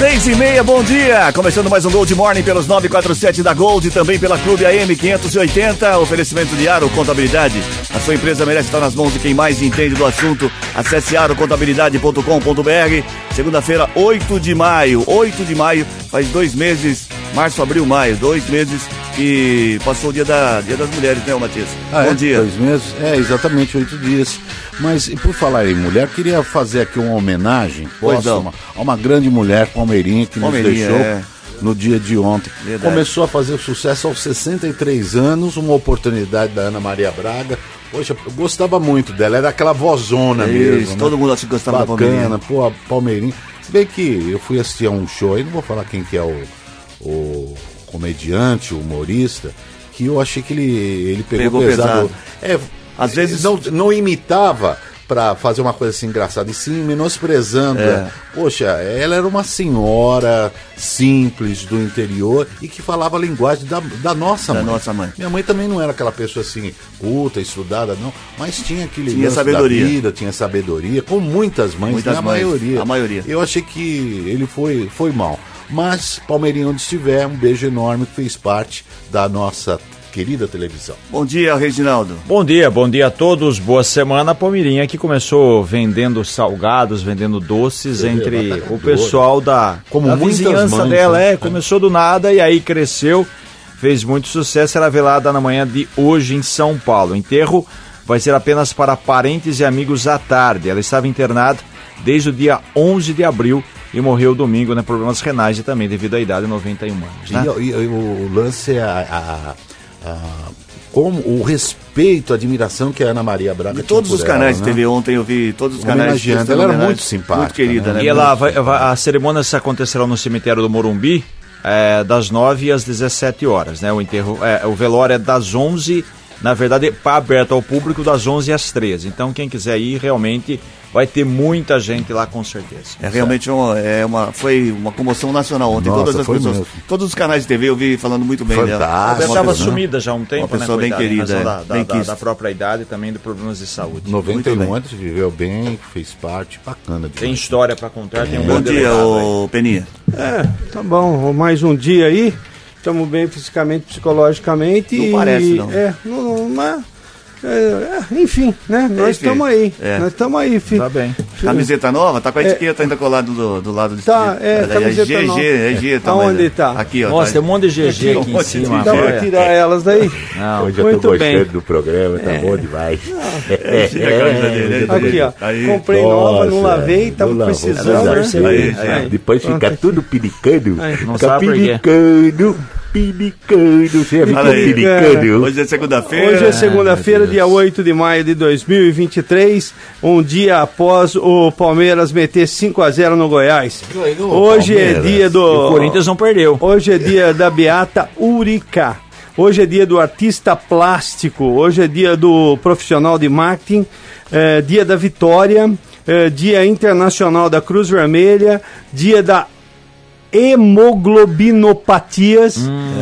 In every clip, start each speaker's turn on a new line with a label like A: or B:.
A: Seis e meia, bom dia! Começando mais um Gold Morning pelos 947 da Gold também pela Clube AM 580. Oferecimento de Aro Contabilidade. A sua empresa merece estar nas mãos de quem mais entende do assunto. Acesse arocontabilidade.com.br. Segunda-feira, 8 de maio. 8 de maio, faz dois meses, março, abril, maio, dois meses que passou o dia, da, dia das mulheres, né, Matias?
B: Ah,
A: bom
B: é?
A: dia.
B: Dois meses? É, exatamente, oito dias. Mas, e por falar em mulher, queria fazer aqui uma homenagem
A: Pois
B: posso,
A: não.
B: uma- a uma grande mulher, Palmeirinha, que
A: Palmeirinha,
B: nos deixou
A: é.
B: no dia de ontem.
A: Verdade.
B: Começou a fazer sucesso aos 63 anos, uma oportunidade da Ana Maria Braga. Poxa, eu gostava muito dela, era aquela vozona
A: Isso,
B: mesmo. né?
A: todo mundo acha que gostava da Palmeirinha.
B: Bacana, pô, a Palmeirinha. Se bem que eu fui assistir a um show, aí não vou falar quem que é o, o comediante, o humorista, que eu achei que ele, ele pegou,
A: Pegou
B: pesado.
A: pesado.
B: É,
A: Às vezes-
B: não, não imitava pra fazer uma coisa assim engraçada, e sim menosprezando.
A: É.
B: Poxa, ela era uma senhora simples do interior e que falava a linguagem da, da nossa
A: Da
B: mãe.
A: nossa mãe.
B: Minha mãe também não era aquela pessoa assim, culta, estudada, não, mas tinha aquele
A: Tinha sabedoria.
B: vida, tinha sabedoria, como muitas mães,
A: Muitas
B: né? a
A: mães,
B: maioria.
A: a maioria.
B: Eu achei que ele foi, foi mal. Mas, Palmeirinho, onde estiver, um beijo enorme, fez parte da nossa querida televisão.
A: Bom dia, Reginaldo.
C: Bom dia, bom dia a todos. Boa semana. Palmeirinha que começou vendendo salgados, vendendo doces entre o pessoal da,
B: Como
C: da vizinhança
B: mães,
C: dela.
B: né?
C: É, começou do nada e aí cresceu, fez muito sucesso. Será velada na manhã de hoje em São Paulo. O enterro vai ser apenas para parentes e amigos à tarde. Ela estava internada desde o dia 11 de abril e morreu domingo, né? Problemas renais e também devido à idade, 91 anos. Né?
B: E, e- e o lance é a, a- a- como o respeito, a admiração que a Ana Maria Braga
A: De
B: tinha
A: todos
B: por
A: os canais
B: ela,
A: de
B: né?
A: TV ontem eu vi todos os canais. Prestando
B: Ela era muito simpática,
A: Muito querida,
B: né?
A: né?
C: E ela vai, vai- a cerimônia acontecerá no cemitério do Morumbi é, das 9 às 17 horas, né? O enterro, é, o velório é das 11, na verdade, para aberto ao público das 11 às 13. Então quem quiser ir realmente vai ter muita gente lá com certeza.
A: É realmente uma, é uma, foi uma comoção nacional ontem.
B: Nossa,
A: todas as pessoas,
B: mesmo.
A: todos os canais de TV eu vi falando muito bem dela.
B: Fantástico.
C: Ela
B: Uma
C: estava
B: pessoa-
C: sumida já há um tempo,
A: uma pessoa
C: né?
A: bem querida, é,
C: da, da-
A: bem
C: da-
A: quista.
C: da própria idade e também de problemas de saúde.
B: 91
A: bem.
B: anos, viveu bem, fez parte, bacana.
C: Tem
B: demais.
C: história para contar, tem um
A: Bom
C: grande
A: dia, ô Peninha.
D: É, tá bom. Mais um dia aí. Estamos bem fisicamente, psicologicamente.
A: Não
D: e-
A: parece, não.
D: É, não, não, mas, é, é, enfim, né? Nós estamos aí.
A: é.
D: Nós estamos aí, filho.
C: Tá bem.
A: Camiseta nova, tá com a etiqueta ainda colada do, do lado do
D: Tá, é, camiseta
A: GG,
D: nova.
A: é G também.
D: Aonde
A: né?
D: tá?
A: Aqui, ó.
C: Nossa,
A: tá.
C: tem um monte de GG aqui
A: um
C: em cima.
D: Dá pra tirar elas daí?
C: Não,
B: Hoje eu
D: Muito
B: tô
D: bem.
B: gostando do programa, tá bom demais.
A: É, tira a camisa dele, é,
D: Aqui, ó.
A: Aí.
D: Comprei nova, não lavei, tava precisando, né?
B: Depois fica tudo pinicando. Fica pinicando, pinicando. Você ficou
A: Fala aí.
B: pinicando.
A: Hoje é segunda-feira.
D: Hoje é segunda-feira, dia 8 de maio de 2023, um dia após o Palmeiras meter 5 a 0 no Goiás.
B: Ganhou,
D: Hoje é dia do
C: O Corinthians não perdeu.
D: Hoje é dia da Beata Urica. Hoje é dia do artista plástico. Hoje é dia do profissional de marketing. é, dia da Vitória. é, dia internacional da Cruz Vermelha. Dia da hemoglobinopatias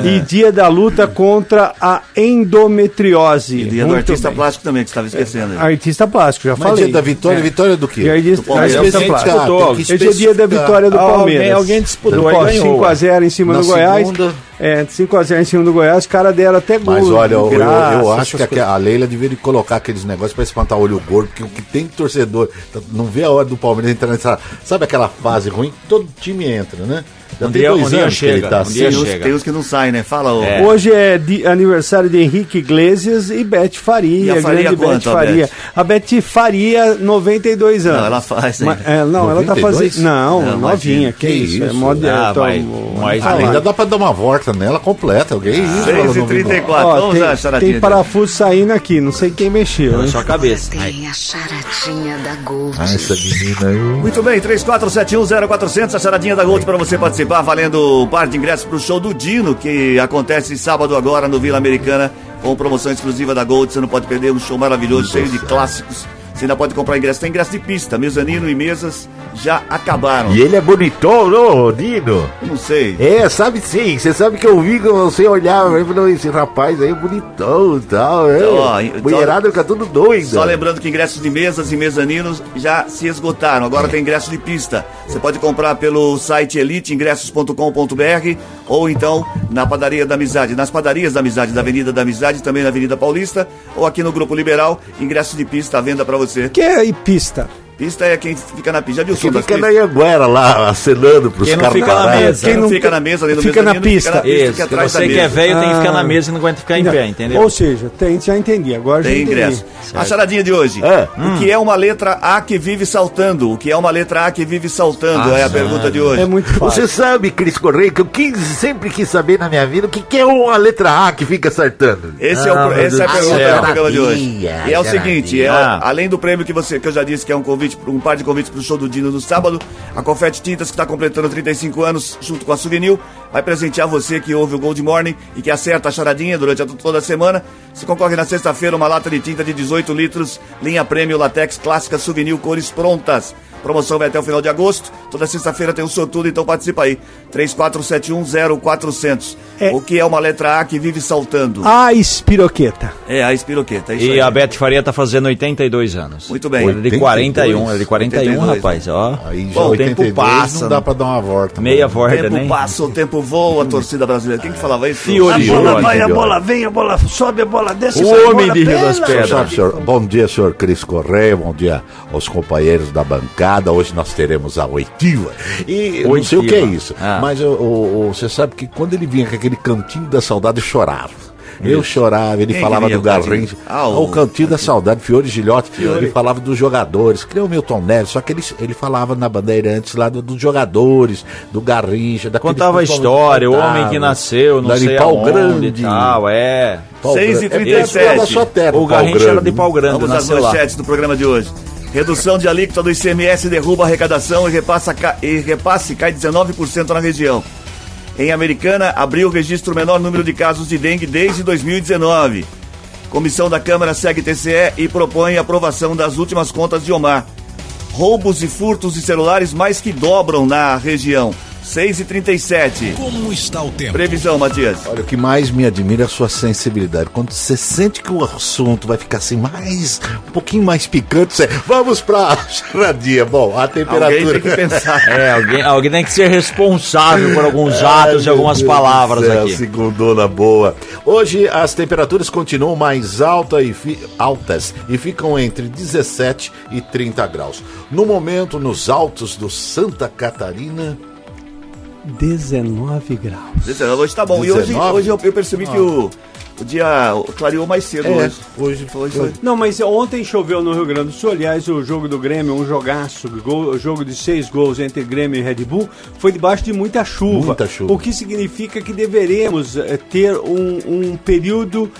D: e dia da luta contra a endometriose.
A: E dia do
D: Muito
A: artista
D: bem.
A: plástico também, que você estava esquecendo. aí.
D: Artista plástico, já
B: Mas
D: falei.
B: dia da vitória,
D: É.
B: vitória do quê?
D: Dia de-
A: Do
D: artista
C: Alguém
D: plástico.
C: disputou.
B: Que
D: Hoje é dia da vitória do
C: Alguém-
D: Palmeiras.
C: alguém disputou
D: Ó,
C: e ganhou,
D: 5 a
C: ué.
D: 0 em cima
B: Na
D: do Goiás.
B: segunda-
D: É, 5 a 0 em cima do Goiás, os caras deram até gol.
B: Mas olha, eu, eu-
D: graça,
B: eu acho que a, a Leila deveria colocar aqueles negócios pra espantar o olho gordo, porque o que tem torcedor não vê a hora do Palmeiras entrar nessa. Sabe aquela fase ruim? Todo time entra, né? Já
C: Um
B: tem
C: dia-
B: dois
C: um dia
B: anos que ele
C: chega,
B: tá
C: um
B: assim.
C: dia
A: Tem
C: chega.
A: tem uns que não saem, né? Fala, ô.
C: É.
D: Hoje é aniversário de Henrique Iglesias e Beth Faria,
A: E a Faria
D: grande
A: quanto,
D: Beth
A: a
D: Faria.
A: Beth?
D: A Beth Faria, 92 anos.
A: Não, ela faz
D: Mas,
A: ainda.
D: é, não, ela tá
B: 92?
D: fazendo. Não,
A: Não,
D: novinha, que,
B: Que
D: isso? É
B: isso?
D: moda,
C: Ah,
D: então,
C: vai, mas.
B: Ah, ainda dá pra dar uma volta nela completa. Alguém isso,
A: 6 e 34
D: Ó,
A: Vamos lá,
D: tem,
A: charadinha.
D: tem parafuso saindo aqui, não sei quem mexeu.
C: Na sua cabeça.
E: Tem a charadinha da Gold.
B: Ah, essa menina aí.
A: Muito bem, 34710400, a charadinha da Gold para você participar, valendo um par de ingressos pro show do Dino, que acontece sábado agora no Vila Americana, com promoção exclusiva da Gold. Você não pode perder um show maravilhoso, cheio de clássicos. Você ainda pode comprar ingresso. Tem ingresso de pista, mezanino e mesas já acabaram.
F: E ele é bonitão, não, Nino?
A: Não sei.
F: É, sabe sim. Você sabe que eu vi que você olhava e falou, esse rapaz aí é bonitão e tal. É.
A: Então, ó,
F: Mulherada fica tudo doida.
A: Só lembrando que ingressos de mesas e mezaninos já se esgotaram. Agora tem ingresso de pista. Você pode comprar pelo site eliteingressos.com.br ou então na padaria da Amizade, nas padarias da Amizade, da Avenida da Amizade, também na Avenida Paulista, ou aqui no Grupo Liberal, ingressos de pista à venda para você.
D: Que é pista?
A: Pista é quem fica na pista. Já viu o
F: Que
A: som das
F: fica na
A: pistas?
F: Anguera lá, acenando pros
C: Quem não
F: caras.
C: fica na mesa.
A: Quem não
D: não
A: fica na mesa, no
D: fica na pista.
A: Fica na pista,
C: Isso,
A: fica
C: você que é velho tem que ficar na
D: Ah.
C: mesa e não aguenta ficar em pé, entendeu?
D: Ou seja, tem, já entendi. Agora já
A: Tem
D: entendi.
A: ingresso. A charadinha de hoje.
F: É.
A: O que é uma letra A que vive saltando? O que é uma letra A que vive saltando? é a pergunta de hoje.
D: É muito fácil.
F: Você sabe, Cris Correia, que eu quis, sempre quis saber na minha vida o que, que é uma letra A que fica acertando.
A: Esse é, o,
F: Ah,
A: essa é a pergunta do programa de hoje. E é o seguinte, é,
C: Ah.
A: além do prêmio que você que eu já disse que é um convite, um par de convites para o show do Dino no sábado, a Confete Tintas que está completando 35 anos junto com a Souvenir vai presentear você que ouve o Gold Morning e que acerta a charadinha durante a, toda a semana. Se concorre na sexta-feira uma lata de tinta de 18 litros, linha prêmio Latex Clássica Souvenir cores prontas. Promoção vai até o final de agosto. Toda sexta-feira tem um sortudo, então participa aí. 34710400.
D: É.
A: O que é uma letra A que vive saltando?
D: A espiroqueta.
A: É, a espiroqueta. é isso
C: E
A: aí.
C: a Beth Faria tá fazendo 82 anos.
A: Muito bem.
C: Ele é de 41, ele é de 41,
A: 82,
C: rapaz, ó.
B: Aí já
C: Bom, o
B: 82
C: tempo passa.
B: não dá pra dar uma volta.
C: Meia
B: né?
A: O
C: volta,
A: tempo
C: né?
A: passa, o tempo voa, a torcida brasileira. Quem que falava isso?
C: Fiori.
D: A bola
C: Fiori.
D: vai, a bola vem, a bola sobe, a bola desce.
C: O homem
D: bola
C: de Rio das Pedras.
B: Bom dia, senhor Cris Correia, bom dia aos companheiros da bancada. Hoje nós teremos a oitiva. E eu não sei o que é
C: Oitiva.
B: isso,
C: Ah.
B: mas o- o- o- você sabe que quando ele vinha com aquele cantinho da saudade, eu chorava. Eu chorava, ele
A: Quem
B: falava do
A: com o cantinho?
B: Garrincha.
A: Ah,
B: o...
A: o-
B: cantinho da saudade, Fiore Gilhote. Ele falava dos jogadores, que nem o Milton Neves, só que ele, ele falava na Bandeirantes lá do- dos jogadores, do Garrincha. daquele
C: Contava a história, o homem que nasceu, não sei
B: Pau
C: aonde
B: Grande.
C: e tal, é.
B: Pau
A: 6 e
B: Grande.
A: 37.
B: É da sua terra,
C: O Garrincha era
B: Grande.
C: de pau grande,
A: Vamos às manchetes do programa de hoje. Redução de alíquota do ICMS derruba a arrecadação e, repassa, e repasse cai 19% na região. Em Americana, abriu o registro menor número de casos de dengue desde 2019. Comissão da Câmara segue TCE e propõe aprovação das últimas contas de Omar. Roubos e furtos de celulares mais que dobram na região. 6 e 37.
G: Como está o tempo?
A: Previsão, Matias.
B: Olha, o que mais me admira é a sua sensibilidade. Quando você sente que o assunto vai ficar assim mais. um pouquinho mais picante, você. Vamos pra charadinha. Bom, a
A: Alguém
B: temperatura.
A: tem que pensar.
C: É, alguém, alguém tem que ser responsável por alguns
B: Ai,
C: atos e algumas
B: Deus
C: palavras
B: céu,
C: aqui.
B: Segundona boa. Hoje as temperaturas continuam mais alta e fi- altas e ficam entre 17 e 30 graus. No momento, nos altos do Santa Catarina.
D: 19 graus.
A: 19, Hoje tá bom. E hoje,
B: 19?
A: hoje eu, eu percebi que o, o dia clareou mais cedo hoje.
B: hoje
A: Hoje foi.
D: Não, mas ontem choveu no Rio Grande do Sul. Aliás, o jogo do Grêmio, um jogaço, gol, o jogo de seis gols entre Grêmio e Red Bull, foi debaixo de muita chuva.
B: Muita chuva.
D: O que significa que deveremos eh, ter um, um período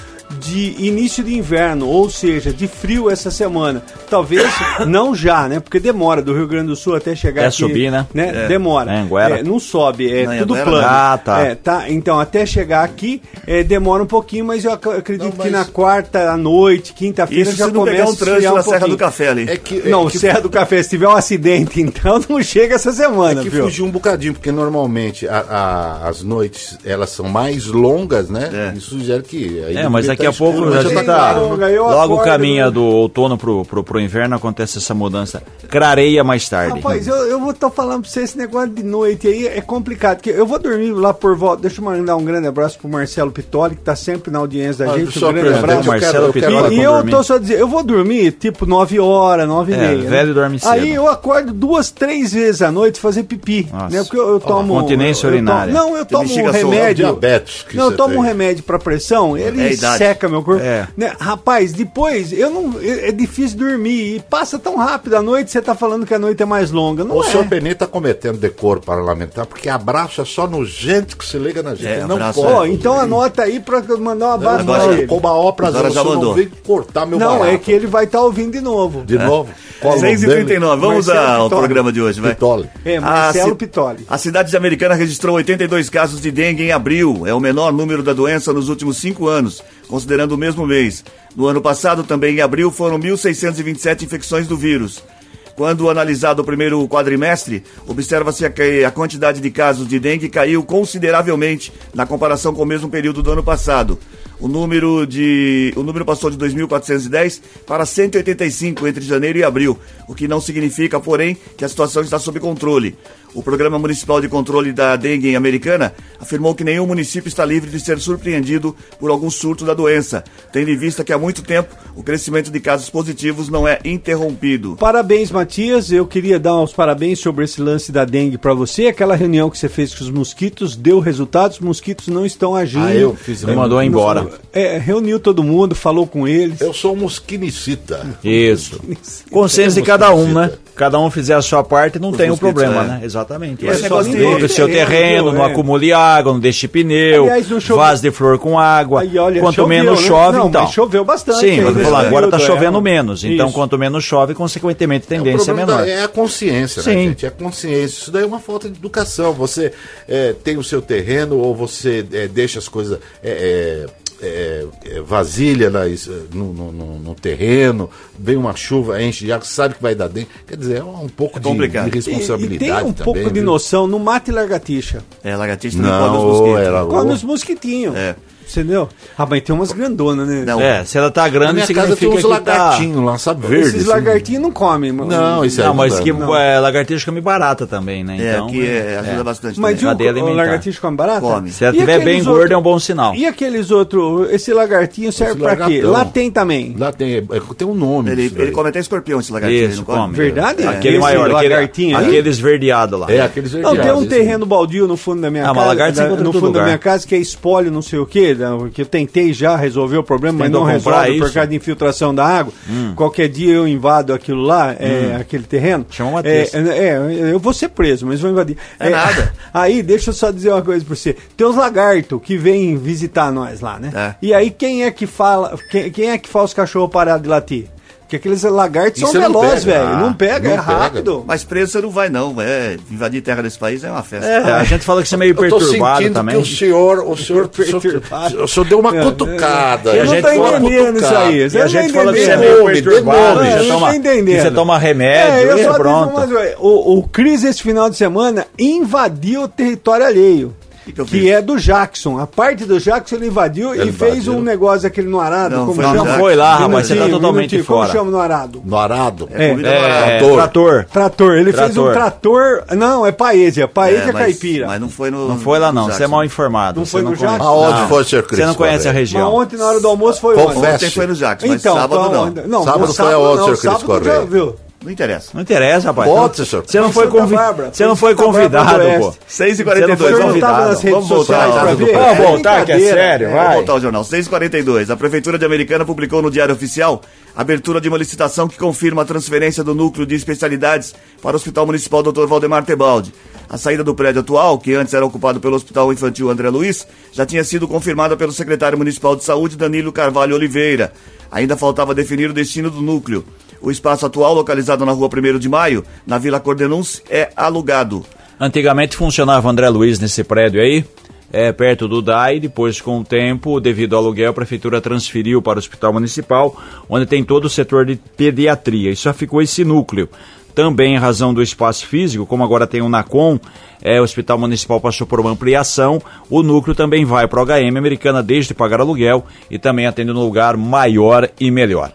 D: de início de inverno, ou seja, de frio essa semana. Talvez não já, né? Porque demora do Rio Grande do Sul até chegar
C: Até
D: aqui.
C: subir, né?
A: É.
D: Demora.
C: É.
D: É, não sobe, é
A: Não,
D: tudo plano.
A: não.
C: Ah, tá.
D: É, tá. Então, até chegar aqui, é, demora um pouquinho, mas eu ac- acredito
B: Não, mas-
D: que na quarta à noite, quinta-feira,
A: Isso
D: já começa
A: pegar um trânsito na
D: um
A: Serra do. Café ali.
B: É que, é
D: Não,
B: que
D: Serra do Café, se tiver um acidente, então não chega essa semana,
B: É que
D: viu?
B: fugiu um bocadinho, porque normalmente a- a- as noites elas são mais longas, né?
A: É.
B: Isso sugere que. aí
C: É, mas
B: devia
C: daqui
B: tá
C: a pouco
B: escuro,
C: a
B: mas
C: gente
B: já
C: tá.
D: Eu
C: Logo caminha
D: né?
C: do outono pro, pro, pro inverno, acontece essa mudança. Clareia mais tarde.
D: Rapaz, eu, eu vou estar falando pra você esse negócio de noite aí é complicado. Porque eu vou dormir lá por volta. Deixa eu mandar um grande abraço pro Marcelo Pitoli, que tá sempre na audiência da
B: Ah,
D: gente.
B: só
D: Um grande abraço.
B: eu quero-
C: Marcelo
B: eu quero-
C: Pitoli.
D: E, eu
C: dormir.
D: tô só dizendo, eu vou dormir tipo 9 horas, 9 e
C: É,
D: meia.
C: velho
D: né?
C: dorme cedo.
D: Aí eu acordo duas, três vezes à noite fazer pipi.
C: Nossa.
D: Né? Porque eu, eu tomo.
C: continência
D: eu- eu
C: urinária.
D: não, eu tomo um
A: solta,
D: remédio.
B: diabetes
D: não, eu tomo um remédio pra pressão, ele
A: É a idade.
D: Seca meu corpo.
C: É.
D: Né? Rapaz, depois eu não. É, é difícil dormir. E passa tão rápido a noite, você tá falando que a noite é mais longa. Não
B: O
D: é.
B: senhor Penê está cometendo decoro parlamentar, porque abraço é só no gente que se liga na gente.
A: É,
B: não
A: abraço
B: pode.
D: Então anota aí pra eu mandar um abraço
A: Agora-
D: pra ele.
B: Com uma ó prazer,
A: Agora
B: o
A: já
B: não
A: mandou.
B: vem cortar meu
D: Não,
B: barato.
D: é que ele vai estar ouvindo de novo.
B: De novo. Collor
A: 6 e
B: dele.
A: 39 vamos
D: Marcelo
A: ao
D: Pitoli.
A: programa de hoje, vai.
B: Pitoli.
D: É,
A: A
D: Marcelo
A: ci-
D: Pitoli.
A: A cidade de Americana registrou 82 casos de dengue em abril. É o menor número da doença nos últimos cinco anos, considerando o mesmo mês. No ano passado, também em abril, foram 1.627 infecções do vírus. Quando analisado o primeiro quadrimestre, observa-se que a quantidade de casos de dengue caiu consideravelmente na comparação com o mesmo período do ano passado. O número, de, o número passou de 2.410 para 185 entre janeiro e abril, o que não significa, porém, que a situação está sob controle. O Programa Municipal de Controle da Dengue em Americana afirmou que nenhum município está livre de ser surpreendido por algum surto da doença, tendo em vista que há muito tempo o crescimento de casos positivos não é interrompido.
D: Parabéns, Matias. Eu queria dar os parabéns sobre esse lance da dengue pra você. Aquela reunião que você fez com os mosquitos deu resultados. Os mosquitos não estão agindo.
B: Ah, eu fiz
C: Ele mandou embora.
D: É, reuniu todo mundo, falou com eles.
B: Eu sou um mosquinicita.
C: Isso. Consciência de cada um, né? Cada um fizer a sua parte, não
A: Os
C: tem o
A: mosquitos,
C: problema,
A: é.
C: né? Exatamente.
A: E esse
C: É.
A: negócio de-
C: o seu terreno, não
D: é.
C: acumule água, não deixe pneu,
D: Aliás, não chove-
C: vaso de flor com água.
D: Aí, olha,
C: quanto
D: choveu,
C: menos
D: né?
C: chove,
D: Não,
C: então.
D: mas choveu bastante
C: Sim, eu
D: nesse
C: falando, agora está chovendo
D: é.
C: menos. Então,
D: Isso.
C: quanto menos chove, consequentemente, a tendência é
B: o
C: menor.
B: da- é a consciência, né,
C: Sim.
B: gente? É a consciência. Isso daí é uma falta de educação. Você é, tem o seu terreno ou você é, deixa as coisas. É, é, é, é, vasilha nas- no, no- no- no terreno, vem uma chuva, enche de água, sabe que vai dar dentro. Quer dizer, é um pouco de,
A: complicado.
B: de
D: E,
B: responsabilidade
D: e tem um
B: também.
D: pouco de
B: viu?
D: noção, não mate lagartixa.
A: É, lagartixa não,
B: Não,
A: come os mosquitos.
B: era
D: Come os mosquitinhos.
A: É.
D: Entendeu? Ah, mas tem umas grandonas, né?
A: Não,
C: É, se ela tá
B: Na
C: grande,
B: minha casa tem uns
C: que tá...
B: lagartinhos lá, sabe, verde.
D: Esses
B: assim.
D: lagartinhos não comem, mano.
B: Não, isso aí
C: Não, mas que
B: não.
C: é, lagartixa come barata também, né?
A: É,
C: Então,
A: aqui é, ajuda
C: é.
A: bastante
D: Mas
A: também.
D: o,
C: Cadeia
D: o lagartixa come barata?
A: Come.
C: Se ela
D: E
C: tiver
D: aqueles
C: bem gorda, é um bom sinal.
D: E aqueles outros, esse lagartinho serve
B: Esse
D: pra quê?
B: lagartão.
D: Lá tem também.
B: Lá tem, é, tem um nome.
A: Ele, ele come até escorpião, esse lagartinho. ele
C: Isso,
A: não come?
D: Verdade?
C: Aquele maior, aquele,
D: lagartinho aí?
C: aquele esverdeado lá.
B: É, aqueles
D: Não, tem
B: verdeados,
D: um terreno baldio no fundo da minha
C: Ah, mas
D: casa.
C: lagarto encontra em
D: no fundo da minha casa, que é espólio, não sei o quê, da- que eu tentei já resolver o problema, mas não resolve por
C: isso?
D: causa de infiltração da água. Qualquer dia eu invado aquilo lá, é, aquele terreno.
C: Chama o Matheus.
D: É, é, eu vou ser preso, mas vou invadir.
A: É nada.
D: Aí, deixa eu só dizer uma coisa pra você. Tem os lagartos que vêm visitar nós lá, né?
A: É.
D: E aí, quem é que fala, quem, quem é que faz os cachorros parar de latir? Porque aqueles lagartos
B: E
D: são velozes,
B: pega.
D: velho.
B: Ah,
D: não pega,
B: não
D: é
B: pega.
D: rápido.
A: Mas preso você não vai, não. É, invadir terra desse país é uma festa.
C: É, a gente fala que você é meio
B: Eu tô
C: perturbado
B: sentindo
C: também.
B: que o senhor, o senhor, o senhor,
D: Perturbado.
B: o senhor deu uma
D: É,
B: cutucada.
D: Eu
C: a
D: não
C: gente
D: tô entendendo isso aí.
C: E a gente
D: tá
C: fala que você é
D: entendendo.
C: meio perturbado, você
D: não
C: toma,
D: tô entendendo.
C: você toma
D: É,
C: remédio
D: eu
C: e
D: só
C: pronto.
D: o, o Cris, esse final de semana, invadiu o território alheio.
A: Que
D: é do Jackson. A parte do Jackson ele invadiu e
B: Ele
D: fez
B: invadiu.
D: um negócio aquele no arado.
A: Não,
D: como
A: foi
D: chama?
A: no Jackson.
C: Foi lá, rapaz, você tá totalmente
D: minutinho,
C: fora.
D: Como chama no arado?
B: No arado.
A: É,
C: É,
A: barata.
B: Trator.
C: trator.
D: Trator. Ele fez um
C: Trator.
D: trator. Não, é paesia. Paesia
A: É, mas-
D: caipira.
A: Mas não foi no.
C: Não foi lá não,
A: no
C: você é mal informado.
D: Não
C: você
D: foi no
C: conhece.
D: Jackson?
B: Aonde
A: Não.
B: foi, Cristo?
C: Você não conhece a
D: Mas
C: região.
D: ontem, na hora do almoço, foi
B: Confere.
D: onde?
A: Ontem foi no Jackson, mas
D: Então,
A: sábado
D: então,
A: não.
B: Sábado
D: no
B: foi aonde,
D: não,
B: senhor Cris
D: sábado
B: Correia?
A: Não interessa.
C: Não interessa, rapaz.
B: Pode,
C: Você-
B: senhor.
C: Você não
D: Foi
C: convi... Você não
D: Foi
C: convidado,
D: do
C: pô.
D: Oeste.
A: 6 e
C: Você não foi
A: 42
D: Não
A: vamos,
D: tava
C: convidado.
D: nas redes
A: vamos voltar.
C: Vamos
D: É
C: voltar, que é sério,
A: Vamos voltar ao jornal. 6h42. A Prefeitura de Americana publicou no Diário Oficial a abertura de uma licitação que confirma a transferência do núcleo de especialidades para o Hospital Municipal Dr. Valdemar Tebaldi. A saída do prédio atual, que antes era ocupado pelo Hospital Infantil André Luiz, já tinha sido confirmada pelo secretário municipal de saúde, Danilo Carvalho Oliveira. Ainda faltava definir o destino do núcleo. O espaço atual, localizado na rua 1 de Maio, na Vila Cordenunce, é alugado.
C: Antigamente funcionava André Luiz nesse prédio aí, é, perto do DAI, depois com o tempo, devido ao aluguel, a prefeitura transferiu para o Hospital Municipal, onde tem todo o setor de pediatria, e só ficou esse núcleo. Também em razão do espaço físico, como agora tem o NACOM, é, o Hospital Municipal passou por uma ampliação, o núcleo também vai para o HM Americana, desde pagar aluguel, e também atende num lugar maior e melhor.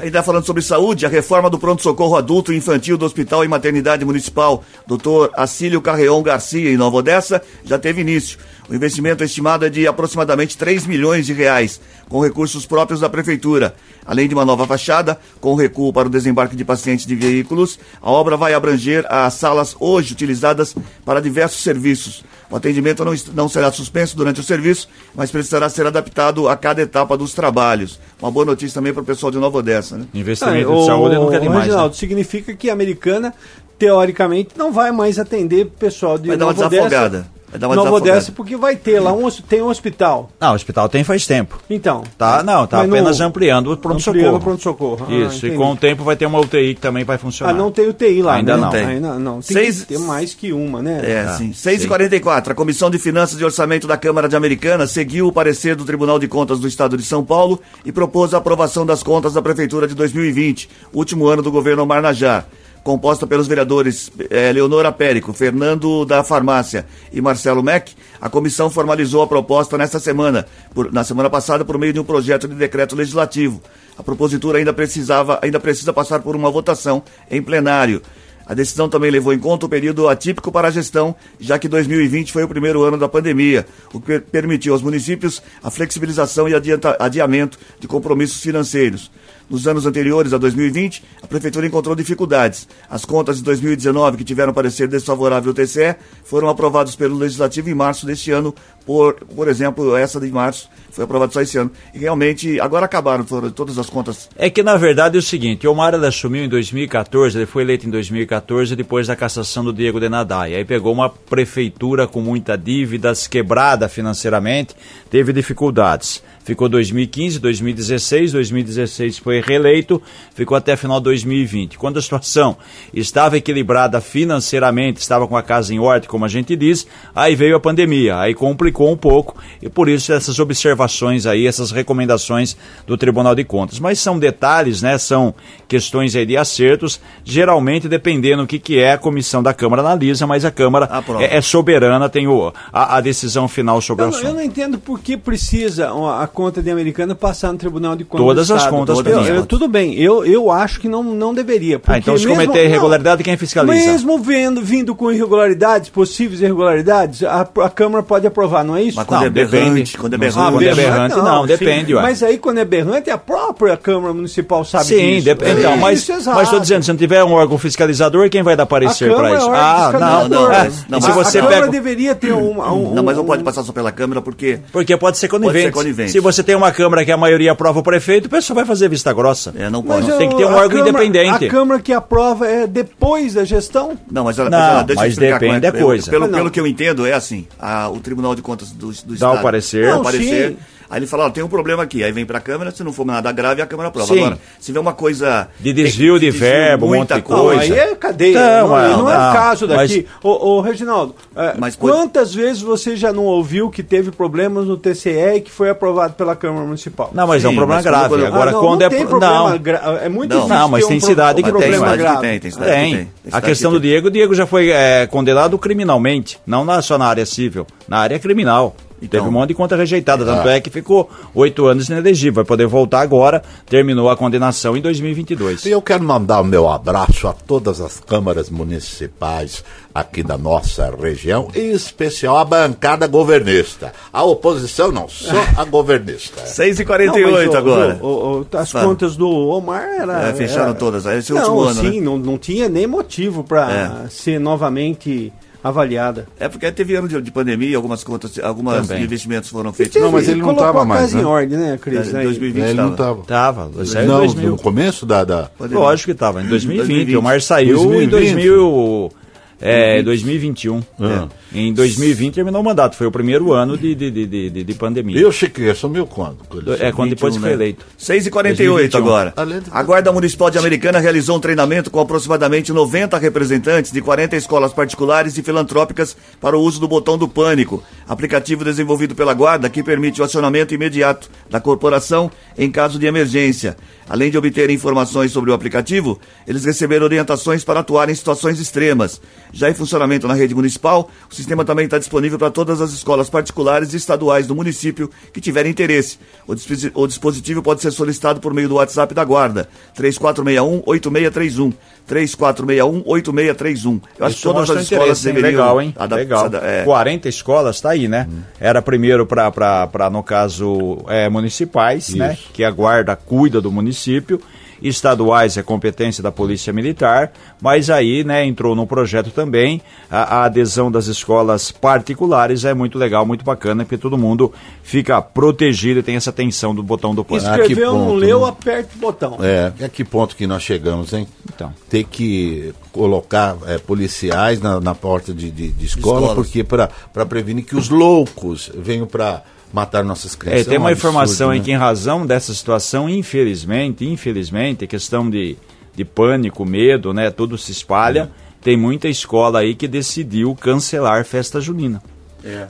A: Ainda falando sobre saúde, a reforma do pronto-socorro adulto e infantil do Hospital e Maternidade Municipal Dr. Acílio Carreon Garcia, em Nova Odessa, já teve início. O investimento estimado é de aproximadamente 3 milhões de reais, com recursos próprios da Prefeitura. Além de uma nova fachada, com recuo para o desembarque de pacientes de veículos, a obra vai abranger as salas hoje utilizadas para diversos serviços. O atendimento não, não será suspenso durante o serviço, mas precisará ser adaptado a cada etapa dos trabalhos. Uma boa notícia também para o pessoal de Nova Odessa, né?
C: Investimento
D: Ah,
C: de
D: o-
C: saúde nunca é demais. né?
D: Reginaldo, significa que a americana, teoricamente, não vai mais atender pessoal de
A: Vai dar uma
D: Nova Odessa.
A: desafogada. Vai dar uma
D: Nova
A: desafogada.
D: Odessa, porque vai ter lá um, tem um hospital.
C: Não, o hospital tem faz tempo.
D: Então.
C: Tá, não, tá
D: Mas no-
C: apenas ampliando o
D: Ampliando
C: pronto-socorro.
D: o pronto-socorro. Ah,
C: Isso, e com o tempo vai ter uma UTI que também vai funcionar.
D: Ah, não tem UTI lá,
C: Ainda
D: né?
C: não.
A: Tem.
D: Ainda não. Tem
A: Seis-
D: que ter mais que uma, né?
A: É,
C: Ah,
A: sim. 6h44, a Comissão de Finanças e Orçamento da Câmara de Americana seguiu o parecer do Tribunal de Contas do Estado de São Paulo e propôs a aprovação das contas da Prefeitura de 2020, último ano do governo Marnajá. Composta pelos vereadores eh, Leonora Périco, Fernando da Farmácia e Marcelo Meck, a comissão formalizou a proposta nesta semana, por- na semana passada, por meio de um projeto de decreto legislativo. A propositura ainda precisava, ainda precisa passar por uma votação em plenário. A decisão também levou em conta o período atípico para a gestão, já que 2020 foi o primeiro ano da pandemia, o que per- permitiu aos municípios a flexibilização e adiamento de compromissos financeiros. Nos anos anteriores a 2020, a Prefeitura encontrou dificuldades. As contas de 2019, que tiveram parecer desfavorável ao TCE, foram aprovadas pelo Legislativo em março deste ano. Por, por exemplo, essa de março foi aprovada só esse ano. E realmente, agora acabaram foram todas as contas.
C: É que na verdade é o seguinte, o Omar assumiu em 2014, ele foi eleito em 2014 depois da cassação do Diego de Nadai. Aí pegou uma prefeitura com muita dívidas, quebrada financeiramente, teve dificuldades. Ficou 2015, 2016, 2016 foi reeleito, ficou até final de 2020. Quando a situação estava equilibrada financeiramente, estava com a casa em ordem, como a gente diz, aí veio a pandemia, aí complicou um pouco e por isso essas observações aí, essas recomendações do Tribunal de Contas. Mas são detalhes, né? São questões aí de acertos, geralmente dependendo do que, que é, a comissão da Câmara analisa, mas a Câmara é, é soberana, tem o, a, a decisão final sobre
D: Eu,
C: o
D: não- eu
C: assunto.
D: não entendo por que precisa a conta de americana passar no Tribunal de Contas.
C: Todas
D: do
C: as contas
D: Eu-
A: precisam.
D: eu- tudo bem, eu, eu acho que não, não deveria. porque
C: Ah, então se
D: mesmo-
C: cometer
D: não,
C: irregularidade, quem fiscaliza?
D: Mesmo vendo, vindo com irregularidades, possíveis irregularidades, a, a Câmara pode aprovar, não é isso?
A: Mas quando
C: Não,
A: é berrante,
C: depende.
A: quando é
C: Não
A: berrante.
C: quando é berrante, não,
D: sim.
C: depende, ué.
D: Mas aí quando é berrante, a própria Câmara Municipal sabe
C: Sim,
D: disso.
C: dep- então,
D: É
C: mas,
D: exato.
C: estou dizendo, se não tiver um órgão fiscalizador, quem vai dar parecer
D: A
C: para
D: Câmara
C: isso?
D: é
C: Ah, não, não. É,
A: Não,
C: se
A: mas
C: você
D: a Câmara
C: pega.
D: deveria ter um, um-
A: Não, mas não pode passar só pela Câmara, porque
C: Porque pode ser conivente.
A: Pode ser conivente.
C: Se você tem uma Câmara que a maioria aprova o prefeito, o pessoal vai fazer vista grossa.
A: é, não
D: Mas
A: pode.
C: Tem que ter um órgão
D: Câmara-
C: independente.
D: A Câmara que aprova é depois da gestão?
A: Não, mas, ela,
C: Não,
A: ela- deixa
C: mas depende da
A: é.
C: Coisa.
A: Pelo,
D: Mas
A: pelo que eu entendo, é assim: a- o Tribunal de Contas do, do
C: Dá o
A: Estado
C: parecer.
A: dá o parecer.
D: sim.
A: Aí ele fala: ó, tem um problema aqui. Aí vem pra Câmara, se não for nada grave, a Câmara aprova.
C: Sim.
A: Agora, se vê uma coisa.
C: De desvio de verbo, um
A: muita
C: monte de
D: Não,
C: coisa.
D: aí é cadeia.
C: Não,
D: Não,
C: é,
D: não, é
C: não,
D: o caso
C: mas-
D: daqui. Ô, ô, Reginaldo, é,
A: Mas
D: quantas vezes você já não ouviu que teve problemas no TCE e que foi aprovado pela Câmara Municipal?
C: Não, mas é um
A: Sim,
C: problema
A: mas
C: grave.
A: quando-
C: Agora,
D: Ah, não,
C: quando
D: não
C: é.
D: tem
C: pro-
D: problema
C: não,
D: gra- É muito
A: Não.
D: difícil
C: Não, mas
D: ter
C: tem
D: um pro-
C: cidade que
A: Mas tem
D: problema
A: que
D: grave.
A: tem, tem cidade que
C: Tem.
A: tem. Tem
C: A questão
A: que
C: do
A: tem.
C: Diego, o Diego já foi é, condenado criminalmente, não na- só na área civil, na área criminal.
A: Então.
C: Teve um monte de conta rejeitada, tanto é que ficou oito anos inelegível. Vai poder voltar agora, terminou a condenação em 2022.
B: E eu quero mandar o meu abraço a todas as câmaras municipais aqui da nossa região, em especial a bancada governista. A oposição não, só a governista.
A: 6h48
D: Não, mas, ô,
A: agora.
D: ô, ô, as
A: Fala.
D: contas do Omar era,
A: É, fecharam
D: era-
A: todas. Esse é o
D: não,
A: último ano,
D: sim,
A: né?
D: não, não tinha nem motivo para
A: É.
D: ser novamente avaliada.
A: É porque teve ano de, de pandemia, algumas contas, alguns
C: Também.
A: investimentos foram feitos.
B: Não, mas ele não
D: colocou
B: tava
D: a
B: mais,
D: casa
B: né?
D: em ordem, né, Cris?
A: É,
D: Aí.
A: 2020
B: Ele não
A: tava.
B: estava.
C: Tava, saiu em
B: Não,
C: 2000.
B: no começo da. da...
C: Lógico que estava, em 2020.
A: 2020.
C: O Mar saiu em
B: 2020.
C: 2000, é, 2021.
B: Ah.
C: É. Em 2020 terminou o mandato, foi o primeiro ano de, de, de, de, de- de pandemia.
B: E o Chiquinho assumiu quando?
C: É, quando depois
A: 21,
C: foi
A: né?
C: eleito.
A: 6h48
C: 2021.
A: agora. A Guarda Municipal de Americana realizou um treinamento com aproximadamente 90 representantes de 40 escolas particulares e filantrópicas para o uso do botão do pânico, aplicativo desenvolvido pela Guarda que permite o acionamento imediato da corporação em caso de emergência. Além de obter informações sobre o aplicativo, eles receberam orientações para atuar em situações extremas. Já em funcionamento na rede municipal, o sistema também está disponível para todas as escolas particulares e estaduais do município que tiverem interesse. O, disposi- o dispositivo pode ser solicitado por meio do WhatsApp da Guarda, 3461-8631. 3461-8631. Eu acho que
C: Isso
A: todas as escolas
C: hein?
A: deveriam...
C: Legal, hein? Legal.
A: é.
C: 40 escolas, tá aí, né? Era primeiro para, no caso, é, municipais, né? Que a guarda cuida do município. Estaduais é competência da Polícia Militar, mas aí, né, entrou no projeto também a, a adesão das escolas particulares, é muito legal, muito bacana, porque todo mundo fica protegido e tem essa tensão do botão do.
B: Ah, que
D: Escreveu, não
B: ponto,
D: leu,
B: né?
D: aperte o botão.
B: É, é que ponto que nós chegamos, hein?
C: Então.
B: Ter que colocar é, policiais na, na porta de, de, de escola,
A: Escolas.
B: porque para prevenir que os loucos venham para matar nossas
C: É,
B: crianças.
C: tem
B: um
C: uma
B: absurdo,
C: informação aí
B: né?
C: que em razão dessa situação, infelizmente, infelizmente, questão de, de pânico, medo, né, tudo se espalha, tem muita escola aí que decidiu cancelar festa junina.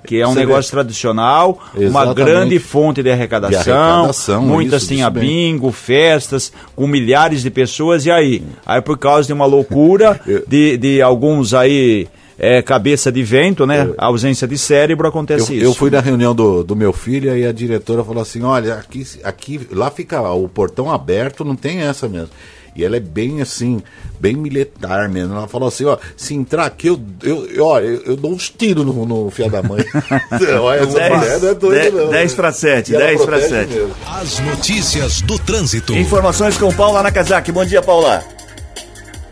C: Que é um
B: Você
C: negócio tradicional, uma
B: Exatamente.
C: grande fonte de arrecadação,
B: De arrecadação,
C: muitas
B: isso,
C: têm
B: isso
C: a
B: bem.
C: bingo, festas, com milhares de pessoas, e aí? Aí por causa de uma loucura de, de alguns aí, é, cabeça de vento, né, ausência de cérebro,
B: Eu,
C: acontece
B: eu
C: isso.
B: fui na reunião do, do meu filho e a diretora falou assim: olha, aqui, aqui lá fica o portão aberto, não tem essa mesmo. E ela é bem assim, bem militar mesmo. Ela falou assim: ó, se entrar aqui, eu, eu, eu, ó, eu, eu dou uns tiros no, no filho da mãe. olha, essa mulher não é doida, não.
A: 10
B: né?
A: para 7,
B: E ela
A: 10 para
B: protege
A: 7.
B: mesmo.
G: As notícias do trânsito.
A: Informações com Paula Nakazaki. Bom dia, Paula.